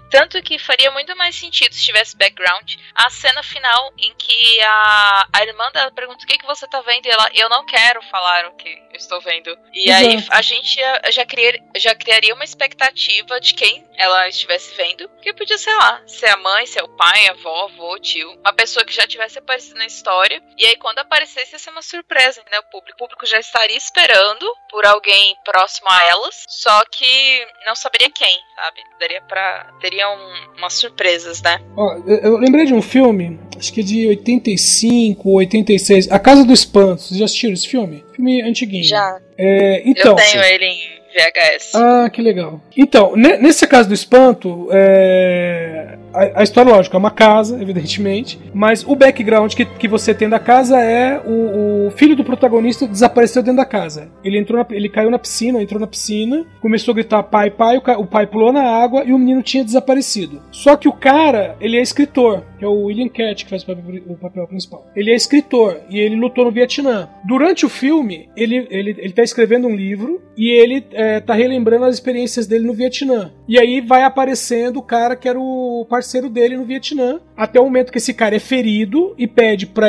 Tanto que faria muito mais sentido se tivesse background a cena final em que a, a irmã dela pergunta o que, que você tá vendo e ela, eu não quero falar o que eu estou vendo. E aí a gente já, já, criar, já criaria uma expectativa de quem ela estivesse vendo, que podia ser lá, ser a mãe, ser o pai, a avó, avô, tio, uma pessoa que já tivesse aparecido na história. E aí quando aparecesse ia ser uma surpresa, né? O público, o público já estaria esperando por alguém próximo a elas, só que não saberia quem, sabe? Daria para teria um, umas surpresas, né? Ó, eu, lembrei de um filme, acho que é de 85, 86, A Casa do Espanto. Vocês já assistiram esse filme? Filme antiguinho. Já. É, então. eu tenho ele em VHS. Ah, que legal. Então, ne- nesse caso do espanto, é, a, história, lógico, é uma casa, evidentemente, mas o background que, que você tem da casa é o, o filho do protagonista desapareceu dentro da casa. Ele entrou, na- ele caiu na piscina, entrou na piscina, começou a gritar pai, pai, o, o pai pulou na água e o menino tinha desaparecido. Só que o cara, ele é escritor, que é o William Cat que faz o papel, principal. Ele é escritor e ele lutou no Vietnã. Durante o filme, ele, ele, ele tá escrevendo um livro e ele é, tá relembrando as experiências dele no Vietnã. E aí vai aparecendo o cara que era o parceiro dele no Vietnã, até o momento que esse cara é ferido e pede pra,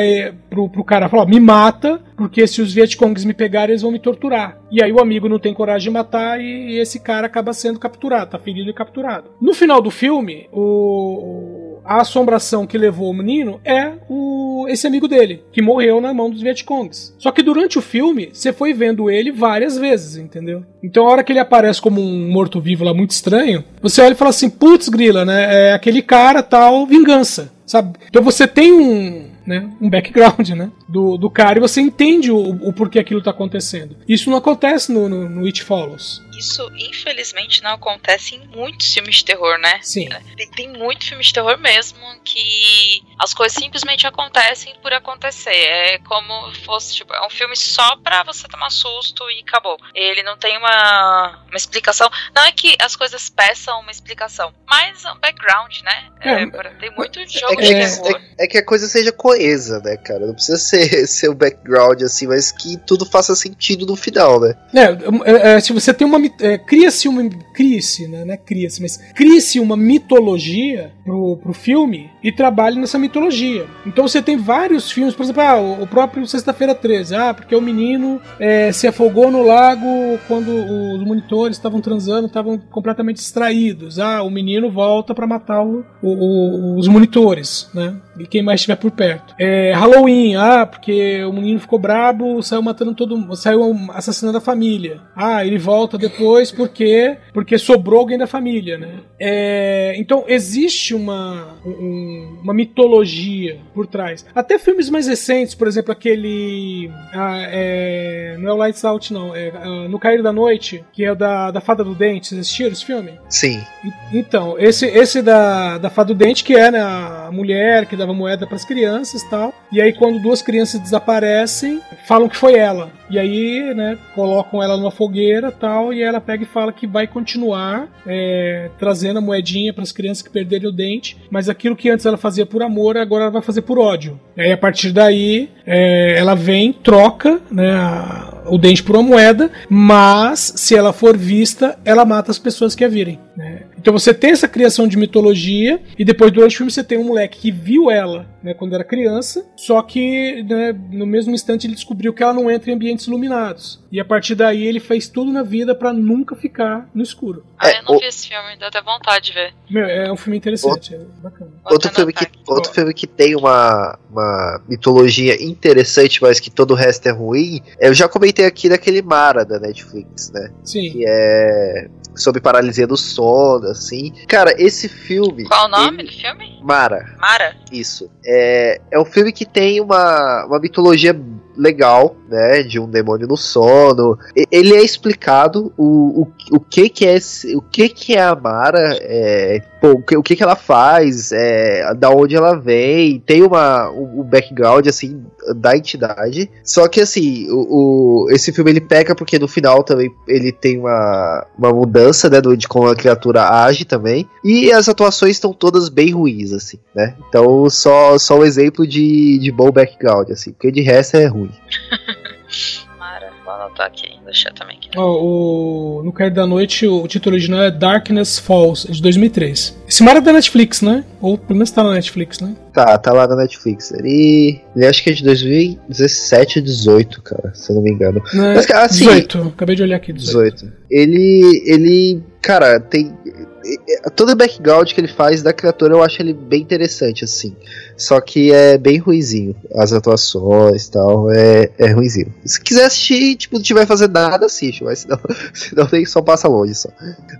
pro, pro cara falar: me mata, porque se os Vietcongs me pegarem, eles vão me torturar. E aí o amigo não tem coragem de matar e, e esse cara acaba sendo capturado, tá ferido e capturado. No final do filme, o, a assombração que levou o menino é o, esse amigo dele, que morreu na mão dos Vietcongs. Só que durante o filme, você foi vendo ele várias vezes, entendeu? Então a hora que ele aparece como um morto-vivo lá muito estranho, você olha e fala assim, putz, grila, né? É aquele cara tal, vingança, sabe? Então você tem um, né, um background, né, do, do cara e você entende o, o porquê aquilo tá acontecendo. Isso não acontece no, no, no It Follows. Isso, infelizmente, não acontece em muitos filmes de terror, né? Sim. Tem, tem muito filme de terror mesmo que as coisas simplesmente acontecem por acontecer. É como fosse, tipo, é um filme só pra você tomar susto e acabou. Ele não tem uma, uma explicação. Não é que as coisas peçam uma explicação, mas é um background, né? É, É, pra- tem muito jogo É que, de É, terror. é- é que a coisa seja coesa, né, cara? Não precisa ser, (laughs) ser o background assim, mas que tudo faça sentido no final, né? É, é, é, se você tem uma. É, cria-se uma. Cria-se, né? Não é cria-se, mas cria-se uma mitologia pro, pro filme e trabalha nessa mitologia. Então você tem vários filmes, por exemplo, ah, o próprio Sexta-feira 13. Ah, porque o menino é, se afogou no lago quando os monitores estavam transando, estavam completamente distraídos. Ah, o menino volta pra matar o- o- os monitores, né? E quem mais estiver por perto. É, Halloween, ah, porque o menino ficou brabo, saiu matando todo saiu assassinando a família. Ah, ele volta depois porque porque sobrou alguém da família, né? É, então existe uma um- uma mitologia por trás. Até filmes mais recentes, por exemplo, aquele ah, é, não é o Lights Out não, é ah, No Cair da Noite, que é o da, da Fada do Dente. Vocês assistiram esse filme? Sim. E- Então, esse, esse da, da Fada do Dente, que é né, a mulher que dava moeda para as crianças e tal. E aí, quando duas crianças desaparecem, falam que foi ela. E aí, né, colocam ela numa fogueira tal. E ela pega e fala que vai continuar é, trazendo a moedinha para as crianças que perderam o dente. Mas aquilo que antes ela fazia por amor, agora ela vai fazer por ódio. E aí, a partir daí, é, ela vem, troca né, o dente por uma moeda. Mas, se ela for vista, ela mata as pessoas que a virem. né? Então você tem essa criação de mitologia e depois durante o filme você tem um moleque que viu ela né, quando era criança, só que né, no mesmo instante ele descobriu que ela não entra em ambientes iluminados. E a partir daí ele fez tudo na vida pra nunca ficar no escuro. Ah, É, eu não o- vi esse filme, dá até vontade de ver. Meu, é um filme interessante, é bacana. Outro filme, que, outro filme que tem uma, uma mitologia interessante, mas que todo o resto é ruim, eu já comentei aqui daquele Mara da Netflix, né? Sim. Que é sobre paralisia do sono, assim. Cara, esse filme. Qual o nome ele- do filme? Mara, Mara? isso. É, é um filme que tem uma, uma mitologia legal, né? De um demônio no sono. E- Ele é explicado o, o, o que que é esse- o que que é a Mara, é, pô, o, que, o que que ela faz, é, da onde ela vem, tem uma um, um background assim da entidade. Só que assim, o, o- esse filme ele peca porque no final também ele tem uma, uma mudança, né, do, de como a criatura age também. E as atuações estão todas bem ruins, assim, né? Então só, só um exemplo de, de bom background, assim, porque de resto é ruim. (laughs) Anotar aqui, deixar também aqui. Ó, o, no Cair da Noite, o, título original é Darkness Falls, é de 2003. Esse mar é da Netflix, né? Ou pelo menos tá na Netflix, né? Tá, tá lá na Netflix. Ele, ele acho que é de 2017 ou 18, cara, se eu não me engano. Né? Mas, cara, assim, 18, acabei de olhar aqui. 18. 18. Ele, ele, cara, tem todo o background que ele faz da criatura eu acho ele bem interessante assim. Só que é bem ruizinho as atuações e tal, é, é ruizinho. Se quiser assistir, tipo, não tiver fazendo nada, assiste, mas (laughs) senão, senão tem só passa longe só.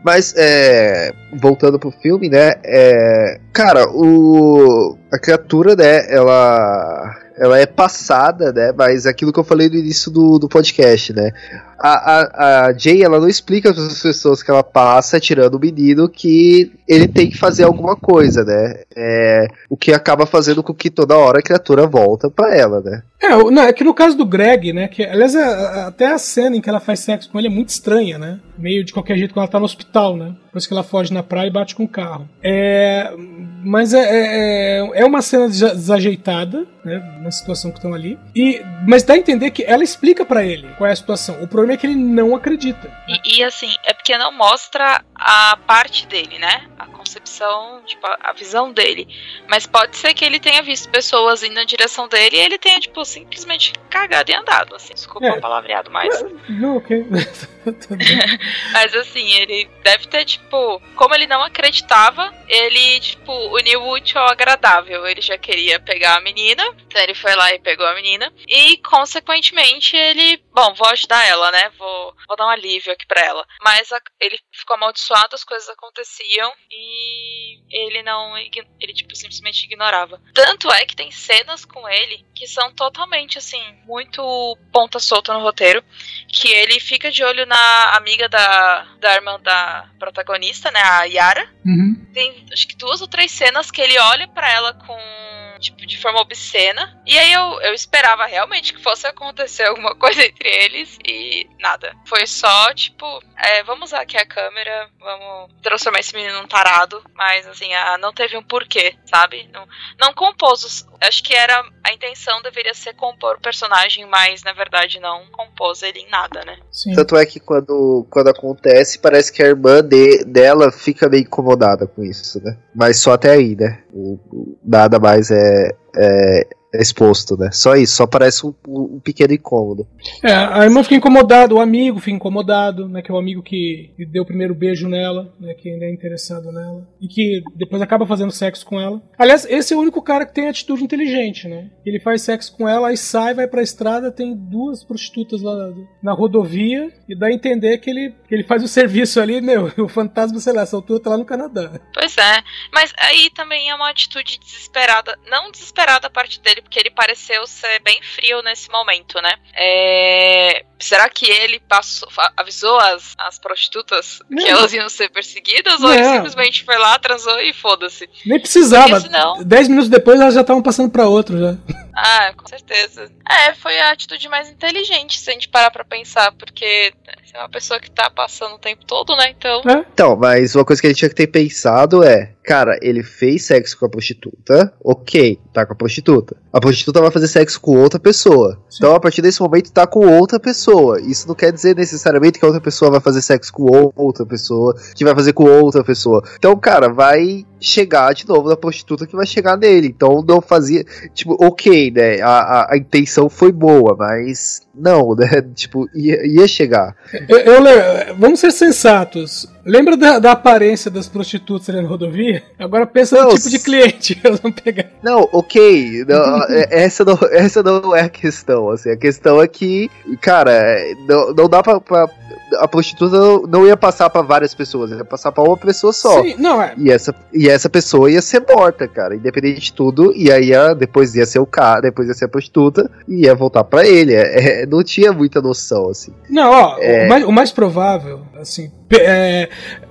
Mas é, voltando pro filme, né? É, cara, o a criatura, né, ela ela é passada, né? Mas aquilo que eu falei no início do, do podcast, né? A, a, a Jay, ela não explica para as pessoas que ela passa tirando o menino que ele tem que fazer alguma coisa, né? É, o que acaba fazendo com que toda hora a criatura volta para ela, né? É, não, é que no caso do Greg, né? Que, aliás, a- a- até a cena em que ela faz sexo com ele é muito estranha, né? Meio de qualquer jeito quando ela tá no hospital, né? Depois que ela foge na praia e bate com o carro. É, mas é, é, é uma cena desa- desajeitada, né? Na situação que estão ali. E, mas dá a entender que ela explica pra ele qual é a situação. O problema é que ele não acredita. E, e, assim, é porque não mostra a parte dele, né? A concepção, tipo, a, a visão dele. Mas pode ser que ele tenha visto pessoas indo na direção dele e ele tenha, tipo, simplesmente cagado e andado, assim. Desculpa É. o palavreado, mas. Não, ok. (laughs) (laughs) (laughs) Mas assim, ele deve ter, tipo, como ele não acreditava, ele, tipo, uniu o útil ao agradável. Ele já queria pegar a menina, então ele foi lá e pegou a menina. E, consequentemente, ele, bom, vou ajudar ela, né? Vou, vou dar um alívio aqui pra ela. Mas a- ele ficou amaldiçoado, as coisas aconteciam e ele não, ele, tipo, simplesmente ignorava. Tanto é que tem cenas com ele que são totalmente, assim, muito ponta solta no roteiro. Que ele fica de olho na amiga da, da irmã da protagonista, né? A Yara. Uhum. Tem acho que duas ou três cenas que ele olha pra ela com. Tipo, de forma obscena. E aí eu, eu esperava realmente que fosse acontecer alguma (laughs) coisa entre eles. E nada. Foi só, tipo, é, vamos usar aqui a câmera, vamos transformar esse menino num tarado. Mas assim, a, não teve um porquê, sabe? Não, não compôs. os- acho que era. A intenção deveria ser compor o personagem, mas na verdade não compôs ele em nada, né? Sim. Tanto é que quando, quando acontece, parece que a irmã de- dela fica meio incomodada com isso, né? Mas só até aí, né? O, o- nada mais é, é, é exposto, né? Só isso, só parece um, um pequeno incômodo. É, a irmã fica incomodada, o amigo fica incomodado, né? Que é o amigo que deu o primeiro beijo nela, né? Que ainda é interessado nela. E que depois acaba fazendo sexo com ela. Aliás, esse é o único cara que tem atitude inteligente, né? Ele faz sexo com ela, aí sai, vai pra estrada, tem duas prostitutas lá na, na rodovia, e dá a entender que ele, que ele faz o serviço ali, meu, (laughs) o fantasma, sei lá, essa altura tá lá no Canadá. Pois é, mas aí também é uma atitude desesperada, não desesperada a parte dele, porque ele pareceu ser bem frio nesse momento, né? É, Será que ele passou, avisou as, as prostitutas Não. que elas iam ser perseguidas? Ou ele Não. simplesmente foi lá, transou e foda-se? Nem precisava. Dez minutos depois elas já estavam passando pra outro já. Ah, com certeza. É, foi a atitude mais inteligente se a gente parar pra pensar, porque você é uma pessoa que tá passando o tempo todo, né? Então. É. Então, mas uma coisa que a gente tinha que ter pensado é, cara, ele fez sexo com a prostituta, ok, tá com a prostituta. A prostituta vai fazer sexo com outra pessoa. Sim. Então, a partir desse momento, tá com outra pessoa. Isso não quer dizer necessariamente que a outra pessoa vai fazer sexo com outra pessoa, que vai fazer com outra pessoa. Então, cara, vai chegar de novo na prostituta que vai chegar nele. Então, não fazia. Tipo, ok, né? A, a, a intenção foi boa, mas não, né? (laughs) Tipo, ia, ia chegar. Eu, eu vamos ser sensatos. Lembra da, da aparência das prostitutas ali na rodovia? Agora pensa no Não, tipo de cliente que elas vão pegar. Não, ok. não, é- essa, não, (laughs) essa não é a questão. Assim, a questão é que, cara, é, não, não dá pra, pra- A prostituta não, ia passar pra várias pessoas, ia passar pra uma pessoa só. Sim, não, é. E essa, e essa pessoa ia ser morta, cara, independente de tudo. E aí ia- depois ia ser o cara, depois ia ser a prostituta e ia voltar pra ele. É, é, não tinha muita noção, assim. Não, ó, É. o, mais, o mais provável, assim, é,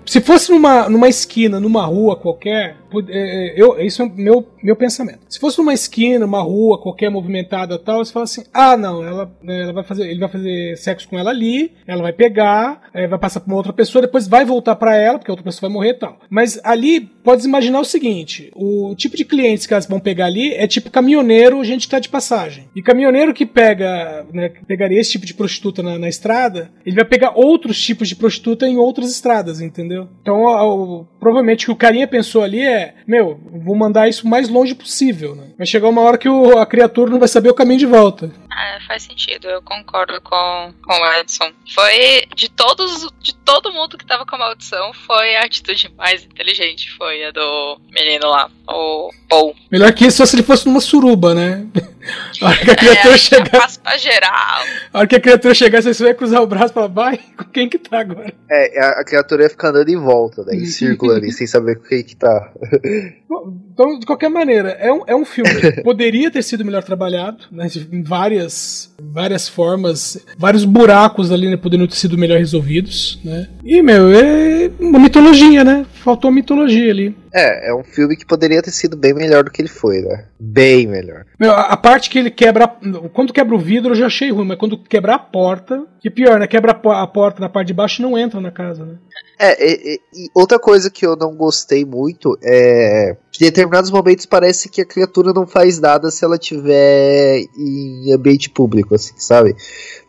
se fosse numa, numa esquina, numa rua qualquer, é, é, eu, isso é meu, meu pensamento. Se fosse numa esquina, uma rua qualquer movimentada tal, você fala assim: ah, não, ela, ela vai fazer, ele vai fazer sexo com ela ali, ela vai pegar, é, vai passar pra uma outra pessoa, depois vai voltar pra ela, porque a outra pessoa vai morrer e tal. Mas ali, pode imaginar o seguinte: o tipo de clientes que elas vão pegar ali é tipo caminhoneiro, gente que tá de passagem. E caminhoneiro que pega, né, pegaria esse tipo de prostituta na, na estrada, ele vai pegar outros tipos de prostituta em outras estradas, entendeu? Então, provavelmente o que o carinha pensou ali é: meu, vou mandar isso o mais longe possível, né? Vai chegar uma hora que o- a criatura não vai saber o caminho de volta. É, faz sentido, eu concordo com, com o Edson. Foi de todos, de todo mundo que tava com a maldição, foi a atitude mais inteligente, foi a do menino lá, o Paul. Melhor que isso só se ele fosse numa suruba, né? (laughs) A hora que a criatura é, chegar, pra geral. a hora que a criatura chegar, você vai cruzar o braço e falar, vai, com quem que tá agora? É, a, a criatura ia ficar andando em volta, né? Em (laughs) círculo ali, sem saber com quem que tá. Então, de qualquer maneira, é um, é um filme que (laughs) poderia ter sido melhor trabalhado, né, em várias, várias formas, vários buracos ali né, poderiam ter sido melhor resolvidos, né? E, meu, é uma mitologia, né? Faltou mitologia ali. É, é um filme que poderia ter sido bem melhor do que ele foi, né? Bem melhor. Meu, a, a parte que ele quebra. Quando quebra o vidro eu já achei ruim, mas quando quebrar a porta. Que pior, né? Quebra a porta na parte de baixo e não entra na casa, né? É, e, e- outra coisa que eu não gostei muito é. Em determinados momentos parece que a criatura não faz nada se ela tiver em ambiente público, assim, sabe?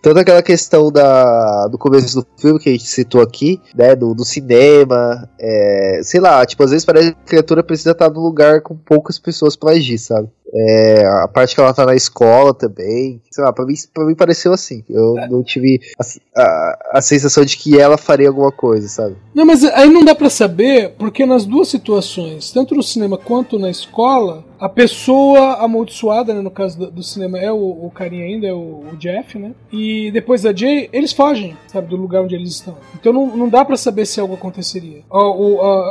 Toda aquela questão da, do começo do filme que a gente citou aqui, né? Do, do cinema, é, sei lá, tipo, às vezes parece que a criatura precisa estar num lugar com poucas pessoas pra agir, sabe? É, a parte que ela tá na escola também, sei lá, pra mim, pra mim pareceu assim. Eu não tive a, a, a sensação de que ela faria alguma coisa, sabe? Não, mas aí não dá pra saber, porque nas duas situações, tanto no cinema quanto na escola, a pessoa amaldiçoada, né, no caso do, do cinema, é o, o carinha ainda, é o, o Jeff, né? E depois da Jay, eles fogem, sabe, do lugar onde eles estão. Então não, não dá pra saber se algo aconteceria.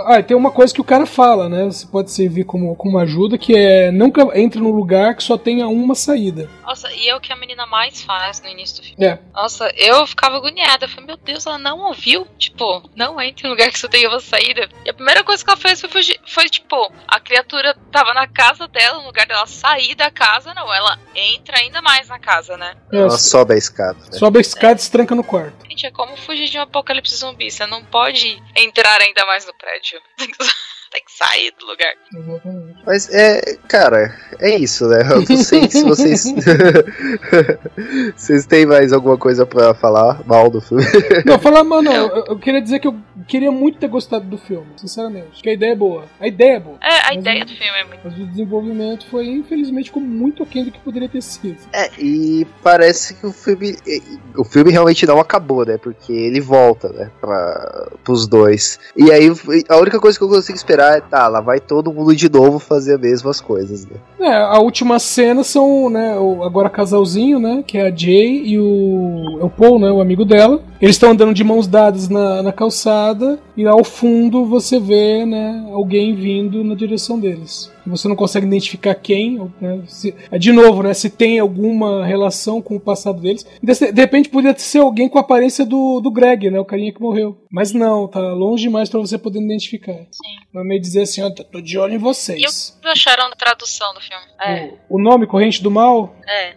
Ah, tem uma coisa que o cara fala, né? Você pode servir como, como ajuda, que é nunca entre num lugar que só tenha uma saída. Nossa, e é o que a menina mais faz no início do filme. É. Nossa, eu ficava agoniada. Eu falei, meu Deus, ela não ouviu? Tipo, não entre em lugar que só tenha uma saída. E a primeira coisa que ela fez foi. Foi tipo, a criatura tava na casa dela, no lugar dela sair da casa, não. Ela entra ainda mais na casa, né? Ela sobe a escada. Né? sobe a escada e se tranca no quarto. Gente, é como fugir de um apocalipse zumbi. Você não pode entrar ainda mais no prédio. (laughs) Tem que, tem que sair do lugar. Mas é, cara, é isso, né? Eu não sei se vocês. (laughs) vocês têm mais alguma coisa pra falar mal do filme? Não, falar, mano, eu, eu queria dizer que eu queria muito ter gostado do filme, sinceramente. Que a ideia é boa. A ideia é boa. É, a ideia não- do filme é muito. Mas o desenvolvimento foi, infelizmente, ficou muito aquém do que poderia ter sido. É, e parece que o filme. O filme realmente não acabou, né? Porque ele volta, né? Pra, pros dois. E aí a única coisa que eu consigo esperar é, tá, lá vai todo mundo de novo fazer as mesmas coisas, né? É, a última cena são, né, o agora casalzinho, né, que é a Jay e o, é o Paul, né, o amigo dela. Eles estão andando de mãos dadas na, na calçada e ao fundo você vê, né, alguém vindo na direção deles. Você não consegue identificar quem, né, se- é, de novo, né, se tem alguma relação com o passado deles. De, de repente poderia ser alguém com a aparência do, do Greg, né, o carinha que morreu. Mas não, tá longe demais pra você poder identificar. Sim. Vai meio dizer assim, ó, tô de olho em E o vocês. que vocês acharam da tradução do filme? É, O, o nome Corrente do Mal é.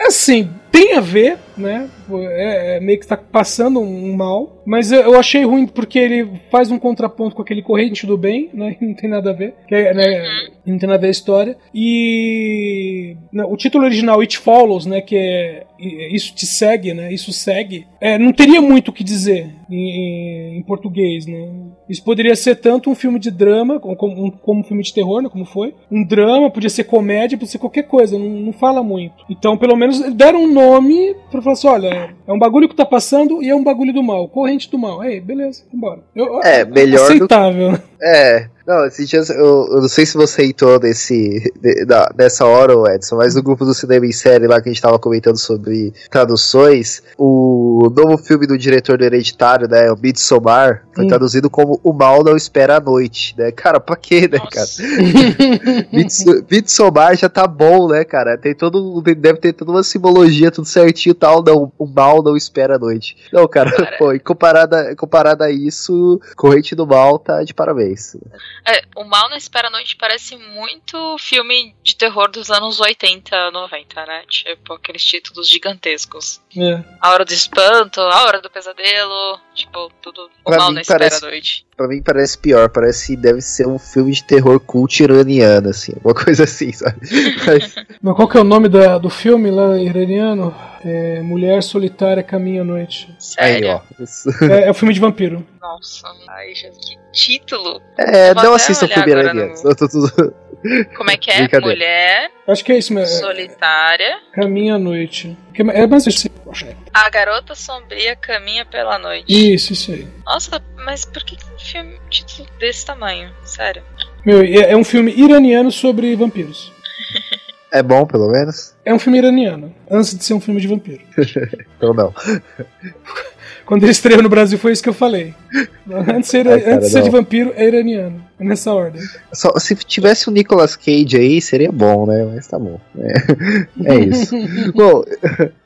Assim, tem a ver, né? É, é meio que tá passando um mal. Mas eu, eu achei ruim porque ele faz um contraponto com aquele corrente do bem, né? (laughs) Não tem nada a ver. Que é, né, Não tem nada a ver a história. E né, o título original, It Follows, né? Que é Isso te segue, né? Isso segue. É, não teria muito o que dizer em, em português, né? Isso poderia ser tanto um filme de drama, como, um, como um filme de terror, né? Como foi. Um drama, podia ser comédia, podia ser qualquer coisa. Não, não fala muito. Então, pelo menos, deram um nome pra falar assim: olha, é um bagulho que tá passando e é um bagulho do mal. Corrente do mal. Aí, beleza, vambora. Eu- É, melhor Aceitável? É, não, esses dias eu, eu não sei se você entrou nesse, de- da- nessa hora, Edson, mas no grupo do Cinema em Série lá que a gente tava comentando sobre traduções, o novo filme do diretor do Hereditário, né, o Midsommar, foi Hum. traduzido como O Mal Não Espera a Noite, né? Cara, pra quê, né, cara? (laughs) Nossa. Mids- Midsommar já tá bom, né, cara? Tem todo, deve ter toda uma simbologia, tudo certinho e tal, não, o mal não espera a noite. Não, cara, Cara. pô, e comparada, comparada a isso, Corrente do Mal tá de parabéns. É, o Mal na Espera à Noite parece muito filme de terror dos anos 80, 90, né? Tipo, aqueles títulos gigantescos. É. A Hora do Espanto, A Hora do Pesadelo, tipo, tudo o Pra Mal mim na Espera parece- à Noite. Pra mim parece pior, parece que deve ser um filme de terror cult iraniano, assim, uma (laughs) coisa assim, sabe? Mas, (laughs) Mas qual que é o nome da- do filme lá iraniano? É Mulher Solitária Caminha à Noite. aí, Sério? ó. Isso- É, é um filme de vampiro. Nossa, ai, que título. É, não filme agora iraniano. no- eu tô tudo- Como é que é? Mulher Acho que é isso mesmo. Solitária. Caminha à Noite. É mais assim. A garota sombria caminha pela noite. Isso, isso aí. Nossa, mas por que que um filme um título desse tamanho? Sério. Meu, é, é um filme iraniano sobre vampiros. (laughs) É bom, pelo menos? É um filme iraniano, antes de ser um filme de vampiro. (laughs) Ou não? (laughs) Quando ele estreou no Brasil foi isso que eu falei. (laughs) Antes de ser, Ai, cara, antes de ser de vampiro, é iraniano. É nessa ordem. Só, se tivesse o Nicolas Cage aí, seria bom, né? Mas tá bom. É, é isso. (laughs) bom,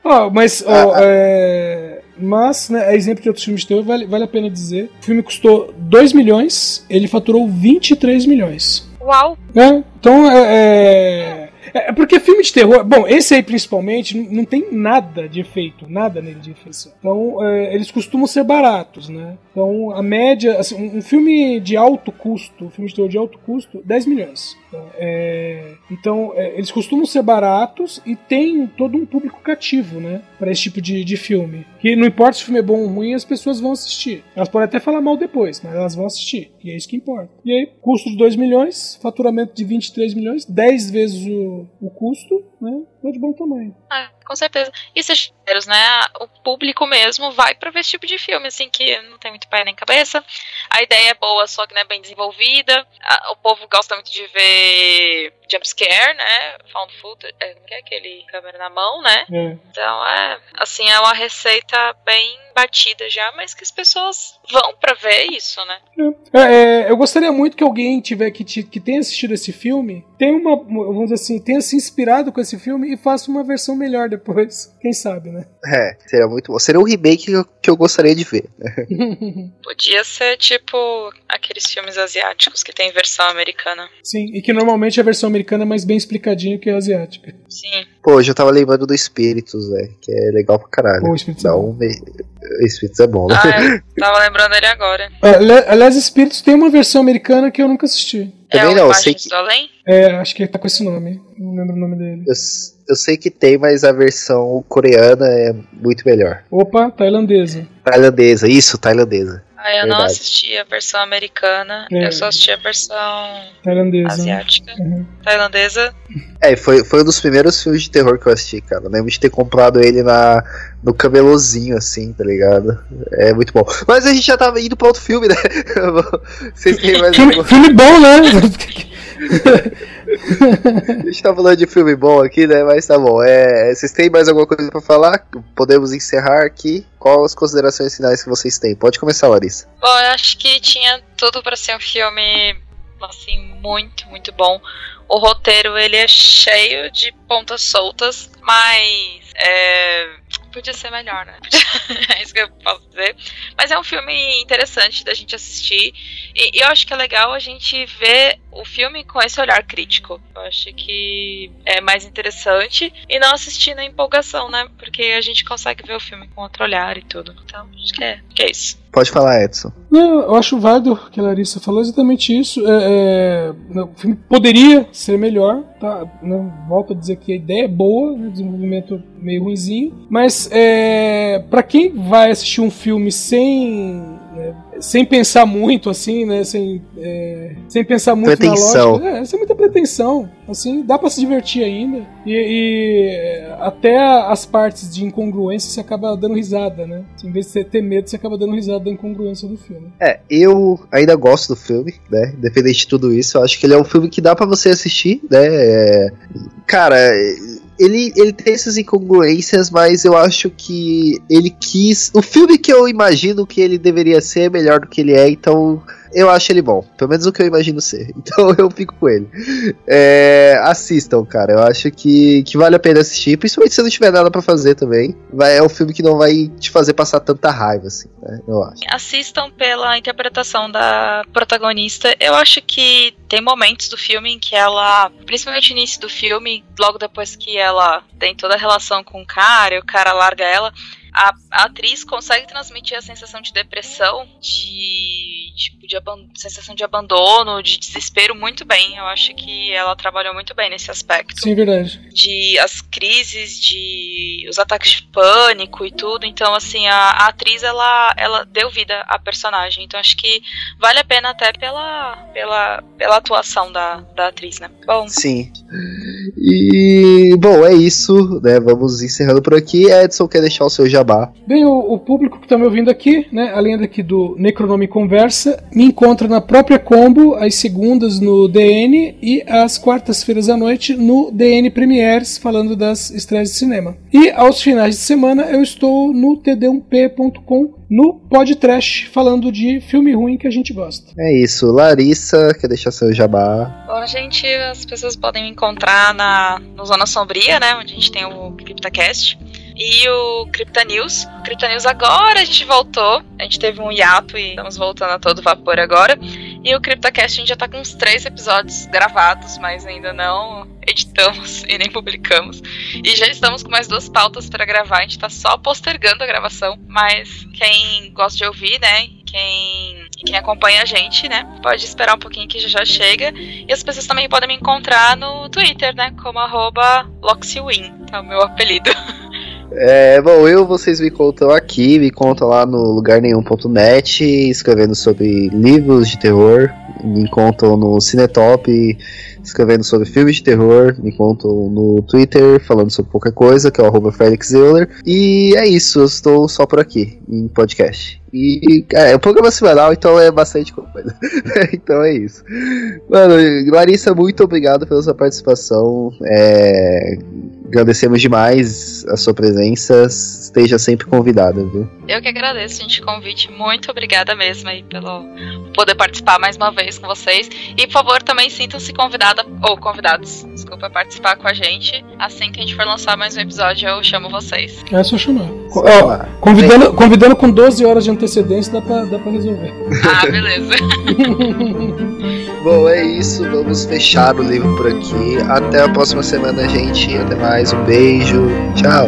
Ó, mas, Ah, ó, é, mas, né, é exemplo de outros filmes de terror, vale, vale a pena dizer. O filme custou 2 milhões, ele faturou 23 milhões. Uau! né? Então é, é. É porque filme de terror. Bom, esse aí principalmente não- tem nada de efeito, nada nele de efeição. Então é, eles costumam ser baratos, né? Então a média. Assim, um, um filme de alto custo, um filme de terror de alto custo, 10 milhões. Então, é, então, é, eles costumam ser baratos e tem todo um público cativo, né? Pra esse tipo de, de filme. Que não importa se o filme é bom ou ruim, as pessoas vão assistir. Elas podem até falar mal depois, mas elas vão assistir. E é isso que importa. E aí, custo de 2 milhões, faturamento de 23 milhões, 10 vezes o, o custo, né? É de bom tamanho. Ah, com certeza. E esses cheiros, né? O público mesmo vai pra ver esse tipo de filme, assim, que não tem muito pé nem cabeça. a ideia é boa, só que não é bem desenvolvida. A- o povo gosta muito de ver jumpscare, né? Found footage, é, como que é aquele câmera na mão, né? É. Então é, assim, é uma receita bem batida já, mas que as pessoas vão pra ver isso, né? É, é, eu gostaria muito que alguém tiver que, que tenha assistido esse filme, tenha uma, vamos dizer assim, tenha se inspirado com esse filme e faça uma versão melhor depois. Quem sabe, né? É, seria muito bom. Seria um remake que eu, que eu gostaria de ver. (laughs) Podia ser tipo aqueles filmes asiáticos que tem versão americana. Sim, e que normalmente a versão americana é mais bem explicadinha que a asiática. Sim. Pô, hoje eu tava lembrando do Espíritos, velho, que é legal pra caralho. Pô, Espíritos é Dá bom. um me... Espíritos é bom, né? Ah, eu tava lembrando ele agora. (laughs) Ali- Aliás, Espíritos tem uma versão americana que eu nunca assisti. Também é não, eu sei que-? É, acho que tá com esse nome. Não lembro o nome dele. Eu, eu sei que tem, mas a versão coreana é muito melhor. Opa, tailandesa. Tailandesa, isso, tailandesa. Ah, eu não Verdade. assisti a versão americana, É. eu só assisti a versão Tailandesa. asiática. Uhum. Tailandesa. É, foi, foi um dos primeiros filmes de terror que eu assisti, cara. Eu lembro de ter comprado ele na, no camelozinho, assim, tá ligado? É muito bom. Mas a gente já tava indo pra outro filme, né? (laughs) Vocês têm mais Filme, filme bom, né? (laughs) (laughs) (laughs) A gente tá falando de filme bom aqui, né? Mas tá bom. É, vocês têm mais alguma coisa pra falar? Podemos encerrar aqui. Qual as considerações finais que vocês têm? Pode começar, Larissa. Bom, eu acho que tinha tudo pra ser um filme assim muito, muito bom. O roteiro ele é cheio de pontas soltas, mas é, podia ser melhor, né? (laughs) é isso que eu posso dizer. Mas é um filme interessante da gente assistir e, e eu acho que é legal a gente ver o filme com esse olhar crítico. Eu acho que é mais interessante e não assistir na empolgação, né? Porque a gente consegue ver o filme com outro olhar e tudo. Então, acho que é, que é isso. Pode falar, Edson. Não, eu acho válido o que a Larissa falou exatamente isso. É, é, o filme poderia ser melhor, tá? Não, volto a dizer que a ideia é boa, né, desenvolvimento meio ruinzinho, mas é, para quem vai assistir um filme sem né, sem pensar muito assim, né, sem é, sem pensar muito Pretensão. na lógica, é, sem muita pretensão, assim, dá pra se divertir ainda e, e, é, até as partes de incongruência você acaba dando risada, né? Em vez de você ter medo, você acaba dando risada da incongruência do filme. É, eu ainda gosto do filme, né? Independente de tudo isso, eu acho que ele é um filme que dá pra você assistir, né? É, Cara, ele, ele tem essas incongruências, mas eu acho que ele quis. O filme que eu imagino que ele deveria ser é melhor do que ele é, então eu acho ele bom. Pelo menos o que eu imagino ser. (laughs) Então eu fico com ele. É, assistam, cara. Eu acho que, que vale a pena assistir, principalmente se não tiver nada pra fazer também. Vai, é um filme que não vai te fazer passar tanta raiva, assim, né? Eu acho. Assistam pela interpretação da protagonista. Eu acho que tem momentos do filme em que ela, principalmente no início do filme, logo depois que ela tem toda a relação com o cara e o cara larga ela, a, a atriz consegue transmitir a sensação de depressão, de tipo de sensação de abandono, de desespero muito bem. Eu acho que ela trabalhou muito bem nesse aspecto Sim, verdade. de as crises, de os ataques de pânico e tudo. Então, assim, a, a atriz ela, ela deu vida à personagem. Então, acho que vale a pena até pela, pela, pela atuação da, da atriz, né? Bom, Sim. E, bom, é isso, né? Vamos encerrando por aqui. Edson quer deixar o seu jabá. Bem, o, o público que está me ouvindo aqui, né, além daqui do Necronome Conversa, me encontra na própria Combo, às segundas no DN e às quartas-feiras à noite no DN Premieres, falando das estreias de cinema. E aos finais de semana eu estou no td1p.com, no podcast, falando de filme ruim que a gente gosta. É isso. Larissa quer deixar seu jabá. bom, gente, as pessoas podem me encontrar na no Zona Sombria, né? Onde a gente tem o CryptaCast. E o Crypta News. O Crypta News agora a gente voltou. A gente teve um hiato e estamos voltando a todo vapor agora. E o CryptaCast a gente já tá com uns três episódios gravados, mas ainda não editamos (laughs) e nem publicamos. E já estamos com mais duas pautas para gravar. A gente tá só postergando a gravação. Mas quem gosta de ouvir, né? Quem, quem acompanha a gente, né? Pode esperar um pouquinho que já já chega. E as pessoas também podem me encontrar no Twitter, né? Como arroba LoxyWin, é o meu apelido. (laughs) É, bom, eu, vocês me contam aqui, me contam lá no lugarnenhum.net, escrevendo sobre livros de terror, me contam no Cinetop, escrevendo sobre filmes de terror, me contam no Twitter, falando sobre qualquer coisa, que é o Felix Euler. E é isso, eu estou só por aqui, em podcast. E é, é um programa semanal, então é bastante coisa. (laughs) então é isso. Mano, Larissa, muito obrigado pela sua participação. É, agradecemos demais a sua presença. Esteja sempre convidada, viu? Eu que agradeço, gente, o convite. Muito obrigada mesmo aí pelo poder participar mais uma vez com vocês. E, por favor, também sintam-se convidada, ou convidados, desculpa, participar com a gente. Assim que a gente for lançar mais um episódio, eu chamo vocês. É só chamar. Ó, convidando, convidando com 12 horas de antecedência, dá pra, dá pra resolver. Ah, beleza. (laughs) Bom, é isso. Vamos fechar o livro por aqui. Até a próxima semana, gente. Até mais. Um beijo. Tchau.